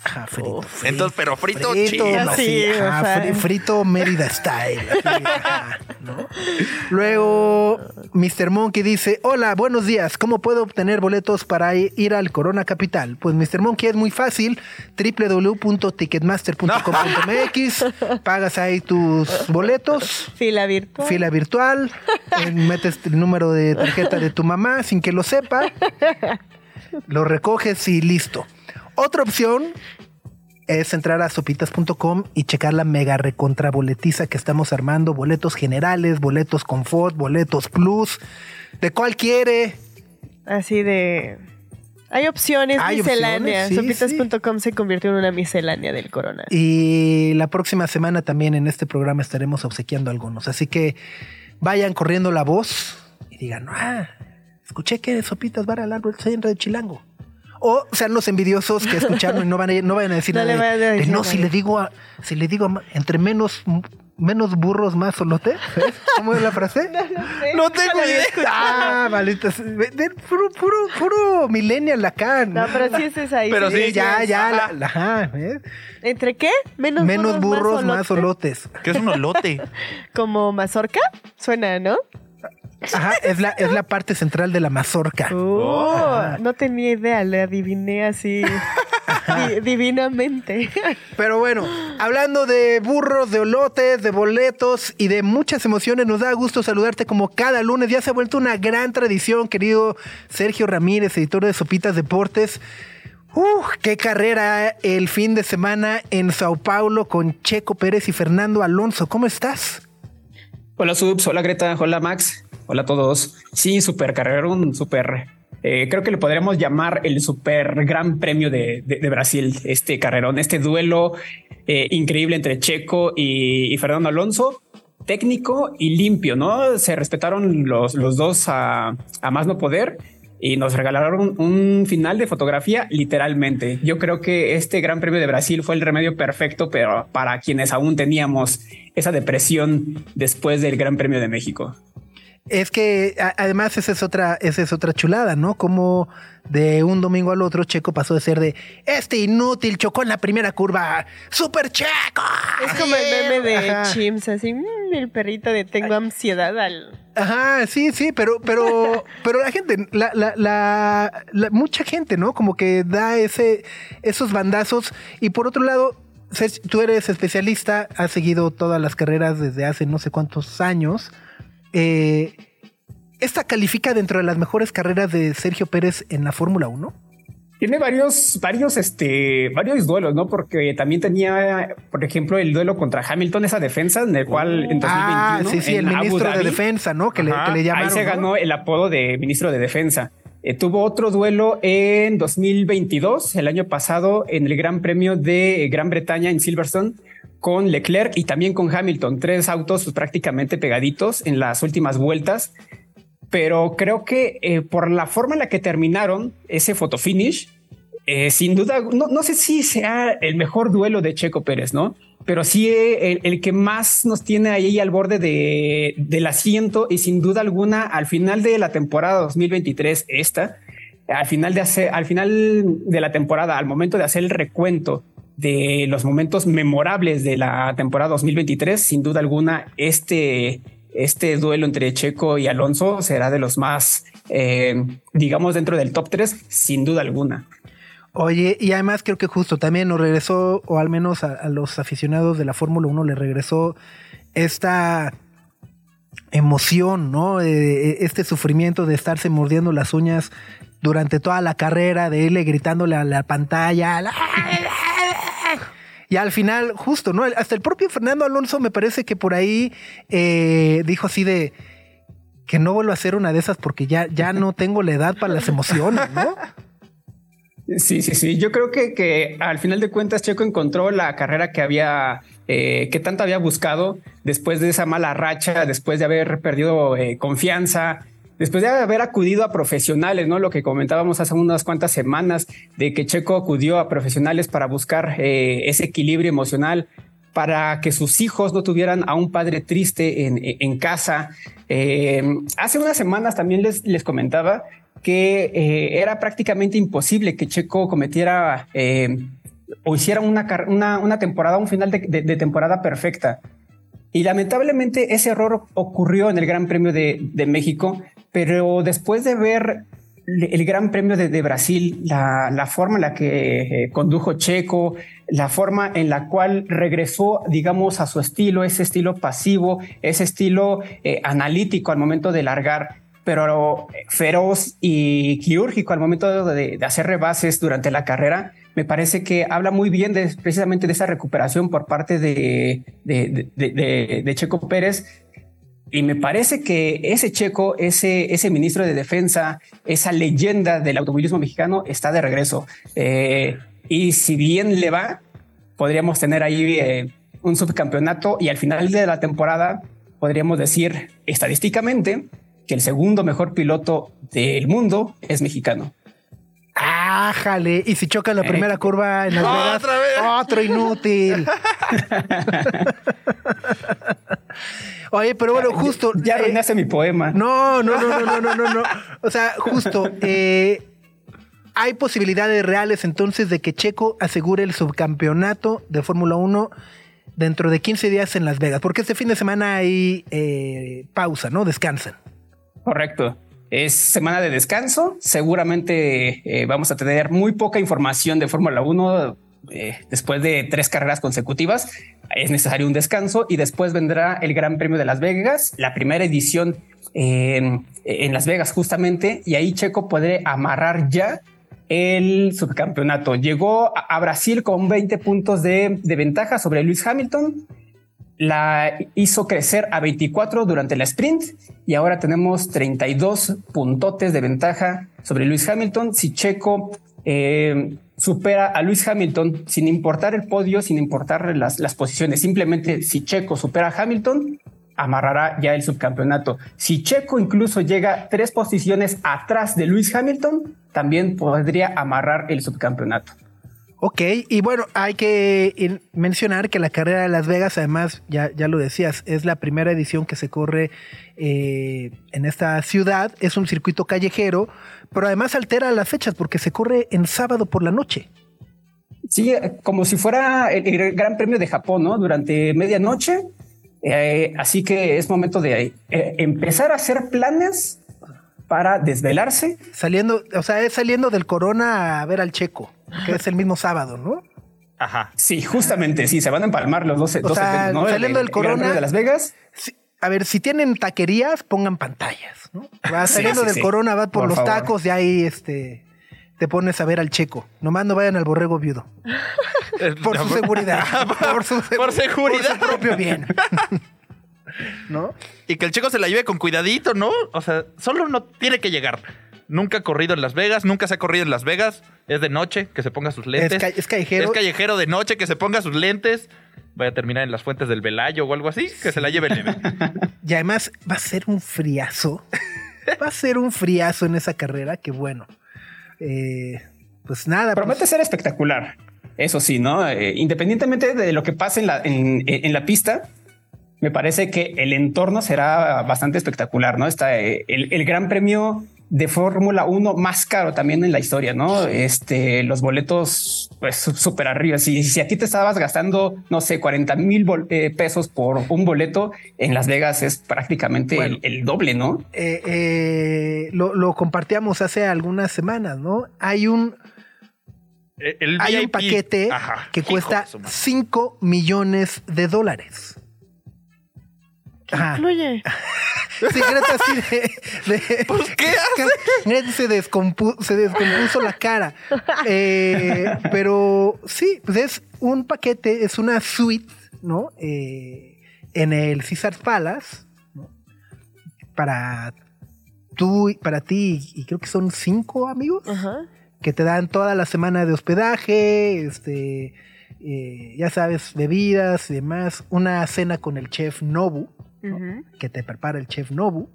Ajá, frito, frito. Entonces, pero frito, frito, chido. así, Sí, o ajá, sea. fri- frito Mérida style. así, ajá, ¿no? Luego, Mr. Monkey dice: Hola, buenos días. ¿Cómo puedo obtener boletos para ir al Corona Capital? Pues, Mr. Monkey es muy fácil: www.ticketmaster.com.mx. Pagas ahí tus boletos. Fila virtual. Fila virtual, metes el número de tarjeta de tu mamá sin que lo sepa, lo recoges y listo. Otra opción es entrar a sopitas.com y checar la mega recontra boletiza que estamos armando, boletos generales, boletos confort, boletos plus, de cuál quiere. Así de. Hay opciones Hay misceláneas. sí, Sopitas.com se convirtió en una miscelánea del corona. Y la próxima semana también en este programa estaremos obsequiando algunos. Así que vayan corriendo la voz y digan, ah, escuché que Sopitas va a hablar en Radio Chilango. O sean los envidiosos que escucharon y no van a, no vayan a decir No nada le de- vayan a de, no, nada". si le digo a, si le digo a entre menos menos burros, más solote. ¿Cómo es la frase? No tengo la había idea. escuchado. Ah, maldita. Puro, puro, puro millennial acá. No, pero sí es esa ahí. Pero Sí, sí, ya, sí, ya. la- la- ajá, ¿ves? ¿Entre qué? Menos, Menos burros, más solote. solotes. Que es un olote. Como mazorca, suena, ¿no? Ajá, es la, es la parte central de la mazorca. Oh, no tenía idea, le adiviné así di- divinamente. Pero bueno, hablando de burros, de olotes, de boletos y de muchas emociones, nos da gusto saludarte como cada lunes. Ya se ha vuelto una gran tradición, querido Sergio Ramírez, editor de Sopitas Deportes. ¡Uf! ¡Qué carrera el fin de semana en Sao Paulo con Checo Pérez y Fernando Alonso! ¿Cómo estás? Hola Subs, hola Greta, hola Max, hola a todos. Sí, super carrerón, super. eh, creo que le podríamos llamar el super gran premio de, de- Brasil, este carrerón, este duelo eh, increíble entre Checo y, y Fernando Alonso, técnico y limpio, ¿no? Se respetaron los, los dos a, a más no poder y nos regalaron un final de fotografía literalmente. Yo creo que este Gran Premio de Brasil fue el remedio perfecto, pero para quienes aún teníamos esa depresión después del Gran Premio de México. Es que a- además esa es otra, esa es otra chulada, ¿no? Como de un domingo al otro, Checo pasó de ser de este inútil chocó en la primera curva, super Checo. Es como el meme de Ajá. Chims, así, "Mm, el perrito de tengo ansiedad al... Ajá, sí, sí, pero, pero, pero la gente, la, la, la, la- mucha gente, ¿no? Como que da ese, esos bandazos. Y por otro lado, tú eres especialista, has seguido todas las carreras desde hace no sé cuántos años. Eh, ¿Esta califica dentro de las mejores carreras de Sergio Pérez en la Fórmula 1? Tiene varios, varios, este, varios duelos, ¿no? Porque también tenía, por ejemplo, el duelo contra Hamilton, esa defensa, en el cual en 2021. Ah, sí, sí, el ministro de Defensa, ¿no? Que, le, que le llamaron. Ahí se ¿no? ganó el apodo de ministro de Defensa. Eh, tuvo otro duelo en 2022, el año pasado, en el Gran Premio de Gran Bretaña en Silverstone, con Leclerc y también con Hamilton. Tres autos prácticamente pegaditos en las últimas vueltas. Pero creo que eh, por la forma en la que terminaron ese fotofinish, eh, sin duda, no, no sé si sea el mejor duelo de Checo Pérez, ¿no? Pero sí eh, el, el que más nos tiene ahí al borde de, del asiento y sin duda alguna al final de la temporada 2023, esta, al final de hacer, al final de la temporada, al momento de hacer el recuento de los momentos memorables de la temporada 2023, sin duda alguna, este, este duelo entre Checo y Alonso será de los más, eh, digamos, dentro del top 3, sin duda alguna. Oye, y además creo que justo también nos regresó, o al menos a, los aficionados de la Fórmula 1 le regresó esta emoción, ¿no? Eh, este sufrimiento de estarse mordiendo las uñas durante toda la carrera, de irle gritándole a la pantalla. "La- Y al final, justo, ¿no? Hasta el propio Fernando Alonso me parece que por ahí eh, dijo así de que no vuelvo a hacer una de esas porque ya, ya no tengo la edad para las emociones, ¿no? Sí, sí, sí. Yo creo que, que al final de cuentas Checo encontró la carrera que había, eh, que tanto había buscado después de esa mala racha, después de haber perdido eh, confianza, después de haber acudido a profesionales, ¿no? Lo que comentábamos hace unas cuantas semanas de que Checo acudió a profesionales para buscar eh, ese equilibrio emocional, para que sus hijos no tuvieran a un padre triste en, casa. Eh, hace unas semanas también les, les comentaba que eh, era prácticamente imposible que Checo cometiera o hiciera una, una, una temporada, un final de, temporada perfecta. Y lamentablemente ese error ocurrió en el Gran Premio de México, pero después de ver el Gran Premio de, Brasil, la, forma en la que eh, condujo Checo, la forma en la cual regresó, digamos, a su estilo, ese estilo pasivo, ese estilo eh, analítico al momento de largar, pero feroz y quirúrgico al momento de, hacer rebases durante la carrera, me parece que habla muy bien de, precisamente de esa recuperación por parte de Checo Pérez. Y me parece que ese Checo, ese, ese ministro de defensa, esa leyenda del automovilismo mexicano está de regreso. Eh, y si bien le va, podríamos tener ahí eh, un subcampeonato y al final de la temporada podríamos decir estadísticamente que el segundo mejor piloto del mundo es mexicano. Ájale. Y si choca en la primera curva en Las Vegas, ¡Otra vez! otro inútil. Oye, pero bueno, justo. Ya eh, arruinaste mi poema. No, no, no, no, no, no, no, no. O sea, justo, eh, hay posibilidades reales entonces de que Checo asegure el subcampeonato de Fórmula 1 dentro de 15 días en Las Vegas, porque este fin de semana hay eh, pausa, ¿no? Descansan. Correcto. Es semana de descanso. Seguramente eh, vamos a tener muy poca información de Fórmula 1 eh, después de tres carreras consecutivas. Es necesario un descanso y después vendrá el Gran Premio de Las Vegas, la primera edición en, Las Vegas justamente, y ahí Checo puede amarrar ya el subcampeonato. Llegó a, Brasil con 20 puntos de, de ventaja sobre Lewis Hamilton la hizo crecer a 24 durante la sprint y ahora tenemos 32 puntotes de ventaja sobre Lewis Hamilton. Si Checo eh, supera a Lewis Hamilton sin importar el podio, sin importar las, las posiciones, simplemente si Checo supera a Hamilton, amarrará ya el subcampeonato. Si Checo incluso llega tres posiciones atrás de Lewis Hamilton, también podría amarrar el subcampeonato. Ok, y bueno, hay que mencionar que la carrera de Las Vegas, además, ya, ya lo decías, es la primera edición que se corre eh, en esta ciudad. Es un circuito callejero, pero además altera las fechas porque se corre en sábado por la noche. Sí, eh, como si fuera el, el Gran Premio de Japón, ¿no? Durante medianoche. Eh, así que es momento de eh, empezar a hacer planes para desvelarse. Saliendo, o sea, es saliendo del Corona a ver al Checo, que es el mismo sábado, ¿no? Ajá. Sí, justamente, sí, se van a empalmar los dos, O dos sea, eventos, ¿no? Saliendo el del Corona- de Las Vegas. Sí, a ver, si tienen taquerías, pongan pantallas, ¿no? Vas Sí, saliendo sí, del sí. Corona, vas por, Por los favor. tacos y ahí este, te pones a ver al Checo. Nomás no vayan al borrego viudo. Por su seguridad. por, su, Por seguridad. Por su propio bien. ¿No? Y que el chico se la lleve con cuidadito, ¿no? O sea, solo no tiene que llegar. Nunca ha corrido en Las Vegas, nunca se ha corrido en Las Vegas. Es de noche, que se ponga sus lentes. Es, ca- es callejero. Es callejero de noche, que se ponga sus lentes. Vaya a terminar en las fuentes del Velayo o algo así, que se la lleve leve. Y además va a ser un friazo. va a ser un friazo en esa carrera que bueno. Eh, pues nada. Promete pues, ser espectacular. Eso sí, ¿no? Eh, independientemente de lo que pase en la, en, en la pista, me parece que el entorno será bastante espectacular, ¿no? Está eh, el, el gran premio de Fórmula 1 más caro también en la historia, ¿no? Este, los boletos, pues sú- súper arriba. Si, si aquí te estabas gastando, no sé, 40 mil eh, pesos por un boleto, en Las Vegas es prácticamente Bueno. el, el doble, ¿no? eh, eh, lo, lo compartíamos hace algunas semanas, ¿no? Hay un, El hay un paquete Ajá. que cuesta de su madre. 5 millones de dólares. Ajá. Incluye. Sí, Greta así de. de- Pues, ¿qué hace? Greta se, descompu- se descompuso la cara. Eh, pero sí, pues es un paquete, es una suite, ¿no? Eh, en el Caesar Palace, ¿no? Para tú, y- para ti, y creo que son cinco amigos Ajá. que te dan toda la semana de hospedaje, este, eh, ya sabes, bebidas y demás, una cena con el chef Nobu, que te prepara el chef Nobu,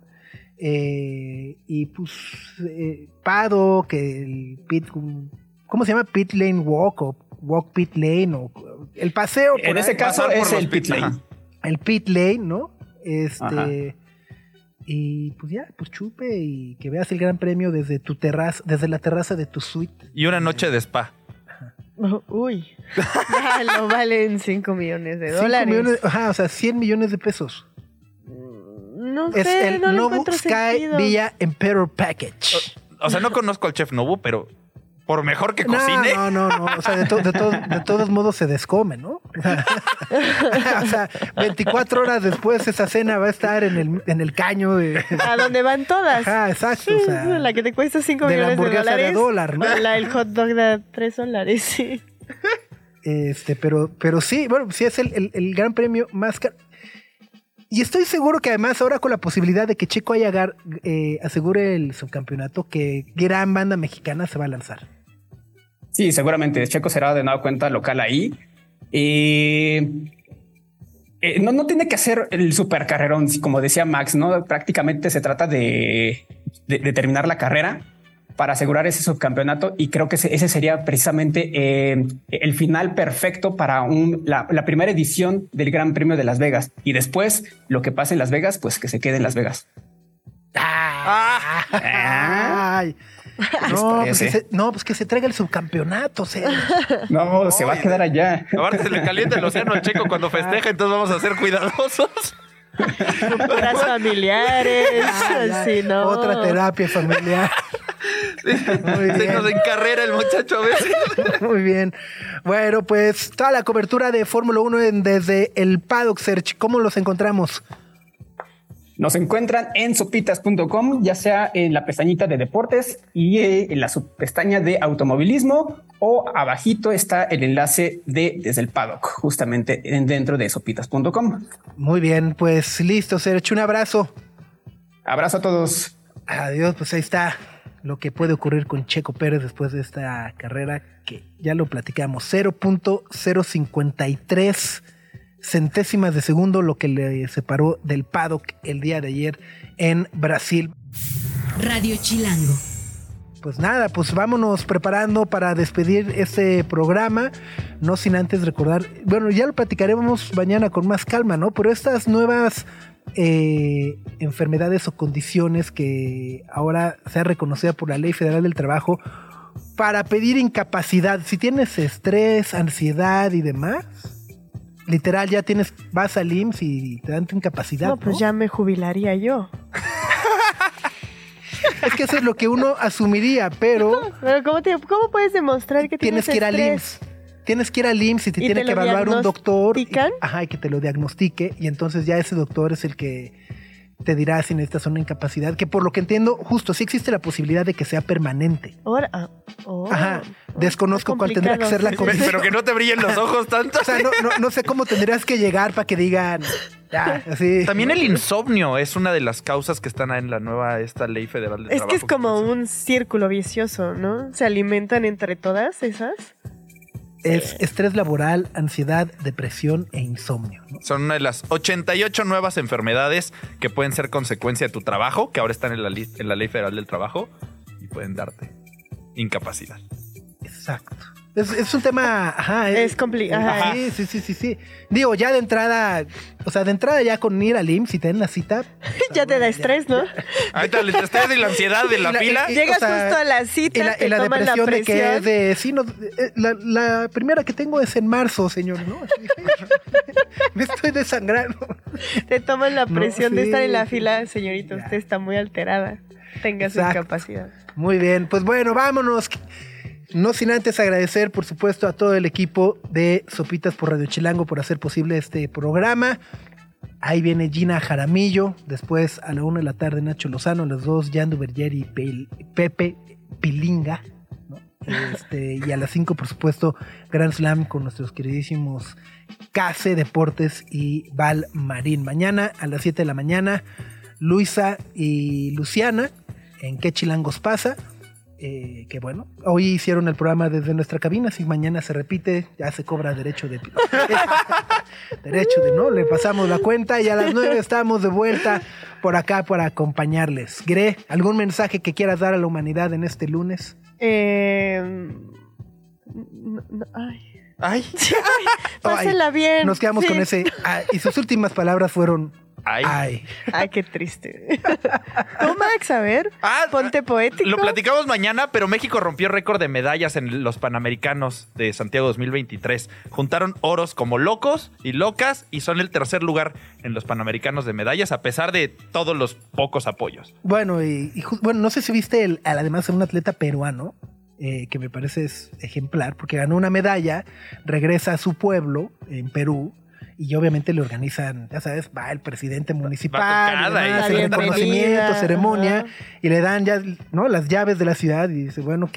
eh, y pues eh, Pado, que el pit, ¿cómo se llama? Pit Lane Walk o Walk Pit Lane o el paseo por En ahí, ese caso pasar es el pit lane. ajá. el Pit Lane, ¿no? Ajá. Este y pues ya, pues chupe y que veas el Gran Premio desde tu terraza, desde la terraza de tu suite. Y una noche de spa. Uy. Ya lo valen 5 millones de dólares. millones, ajá, o sea, 100 millones de pesos. No Es sé, el no le Nobu encuentro Sky sentido. Villa Emperor Package. O sea, no conozco al chef Nobu, pero por mejor que cocine. no, no, no. O sea, de, to- de to- de todos modos se descome, ¿no? o sea, 24 horas después esa cena va a estar en el, en el caño de... A donde van todas. Ajá, exacto. o sea, la que te cuesta 5 de la millones de hamburguesa de dólares. dólar, ¿no? La del hot dog de 3 dólares, sí. Este, pero, pero sí, bueno, sí es el, el- el gran premio más caro. Y estoy seguro que además ahora con la posibilidad de que Checo haya gar- eh, asegure el subcampeonato, que gran banda mexicana se va a lanzar. Sí, seguramente Checo será de nueva cuenta local ahí. Y eh, no, no tiene que hacer el super carrerón, como decía Max, ¿no? Prácticamente se trata de- de terminar la carrera. Para asegurar ese subcampeonato y creo que ese, sería precisamente eh, el final perfecto para un, la, la primera edición del Gran Premio de Las Vegas y después lo que pase en Las Vegas, pues que se quede en Las Vegas. Ay. No, pues que se, no, pues que se traiga el subcampeonato, Sergio. No, se va a quedar allá. Ahora se le calienta el océano al checo cuando festeja, entonces vamos a ser cuidadosos. Puras familiares. Ah, ya. sí, no. Otra terapia familiar. Se nos encarrera el muchacho a veces. Muy bien. Bueno, pues toda la cobertura de Fórmula 1 en- desde el Paddock Search. ¿Cómo los encontramos? Nos encuentran en sopitas.com, ya sea en la pestañita de deportes y eh, en la subpestaña de automovilismo o abajito está el enlace de desde el paddock, justamente en- dentro de sopitas.com. Muy bien, pues listo, Sergio. Un abrazo. Abrazo a todos. Adiós, pues ahí está lo que puede ocurrir con Checo Pérez después de esta carrera que ya lo platicamos. 0.053 centésimas de segundo lo que le separó del paddock el día de ayer en Brasil. Radio Chilango. Pues nada, pues vámonos preparando para despedir este programa. No sin antes recordar, bueno, ya lo platicaremos mañana con más calma, ¿no? Pero estas nuevas eh, enfermedades o condiciones que ahora se ha reconocido por la Ley Federal del Trabajo para pedir incapacidad. Si tienes estrés, ansiedad y demás, literal ya tienes, vas al IMSS y te dan tu incapacidad. No, pues ¿no? ya me jubilaría yo. Es que eso es lo que uno asumiría, pero Pero ¿cómo, te- cómo puedes demostrar que tienes tienes que ir al? IMSS. Tienes que ir al IMSS y te ¿Y tiene te que evaluar un doctor. y- diagnostican? ajá, y que te lo diagnostique. Y entonces ya ese doctor es el que te dirá si necesitas una incapacidad. Que por lo que entiendo, justo sí existe la posibilidad de que sea permanente. Ahora, ah, oh. Ajá. Desconozco Está cuál tendría que ser la sí, Pero que no te brillen los ojos tanto. O sea, no, no- no sé cómo tendrías que llegar para que digan. Ya, así. También el insomnio es una de las causas que están en la nueva esta ley federal del Es trabajo. que es como un círculo vicioso, ¿no? Se alimentan entre todas esas. Es estrés laboral, ansiedad, depresión e insomnio. ¿no? Son una de las 88 nuevas enfermedades que pueden ser consecuencia de tu trabajo, que ahora están en la, en la ley federal del trabajo y pueden darte incapacidad. Exacto. Es, es un tema. Ajá, Es complicado. Sí, sí, sí, sí, sí. Digo, ya de entrada, o sea, de entrada ya con ir al IMSS y tener la cita. Ya te da estrés, ¿no? Ahorita el estrés y la ansiedad de la la- fila. y- Llegas o sea, justo a la cita, Y la, te y la toman la depresión de que presión. es de. Sí, no, eh, la, la primera que tengo es en marzo, señor, ¿no? Así, Me estoy desangrando. Te toman la No, presión de estar en la fila, señorita, Ya. usted está muy alterada. Tenga su Exacto. incapacidad. Muy bien, pues bueno, vámonos. No sin antes agradecer, por supuesto, a todo el equipo de Sopitas por Radio Chilango por hacer posible este programa. Ahí viene Gina Jaramillo, después a la una de la tarde Nacho Lozano, a las dos Yandu Berger y Pepe Pilinga. Este, y a las 5, por supuesto, Grand Slam con nuestros queridísimos Case Deportes y Val Marín. Mañana a las 7 de la mañana, Luisa y Luciana en qué chilangos pasa. Eh, que bueno, hoy hicieron el programa desde nuestra cabina, si mañana se repite, ya se cobra derecho de derecho de no, le pasamos la cuenta y a las 9 estamos de vuelta por acá para acompañarles. Gre, ¿algún mensaje que quieras dar a la humanidad en este lunes? Eh, no- no- ay. Ay, Pásenla bien. Nos quedamos Sí. con ese. ah, y sus últimas palabras fueron. Ay. Ay. Ay, qué triste. Tú, Max, a ver. Ah, Ponte poético. Lo platicamos mañana, pero México rompió récord de medallas en los Panamericanos de Santiago 2023. Juntaron oros como locos y locas y son el tercer lugar en los Panamericanos de medallas a pesar de todos los pocos apoyos. Bueno, y, bueno, no sé si viste el, además un atleta peruano eh, que me parece es ejemplar, porque ganó una medalla, regresa a su pueblo en Perú. Y obviamente le organizan, ya sabes, va el presidente municipal, y el reconocimiento, ceremonia, y le dan ya ¿no? las llaves de la ciudad y dice, bueno, ok,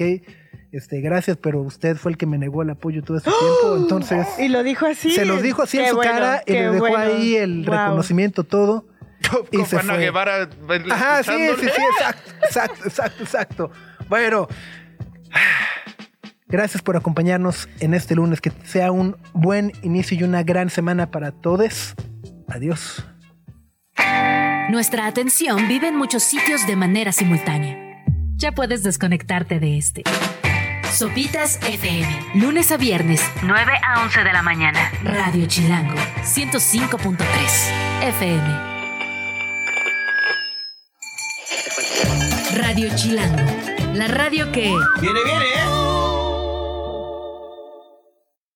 este, gracias, pero usted fue el que me negó el apoyo todo este tiempo, entonces Y lo dijo así. se los dijo así en su bueno, cara y le dejó bueno. ahí el Wow. reconocimiento todo. Y Con se Juana fue. Guevara eh, Ajá, sí, sí, sí, exacto, exacto, exacto, exacto. Bueno, gracias por acompañarnos en este lunes. Que sea un buen inicio y una gran semana para todos. Adiós. Nuestra atención vive en muchos sitios de manera simultánea. ya puedes desconectarte de este. Sopitas FM, lunes a viernes, 9 a 11 de la mañana. Radio Chilango, 105.3 FM. Radio Chilango, la radio que... Viene, viene, ¿eh?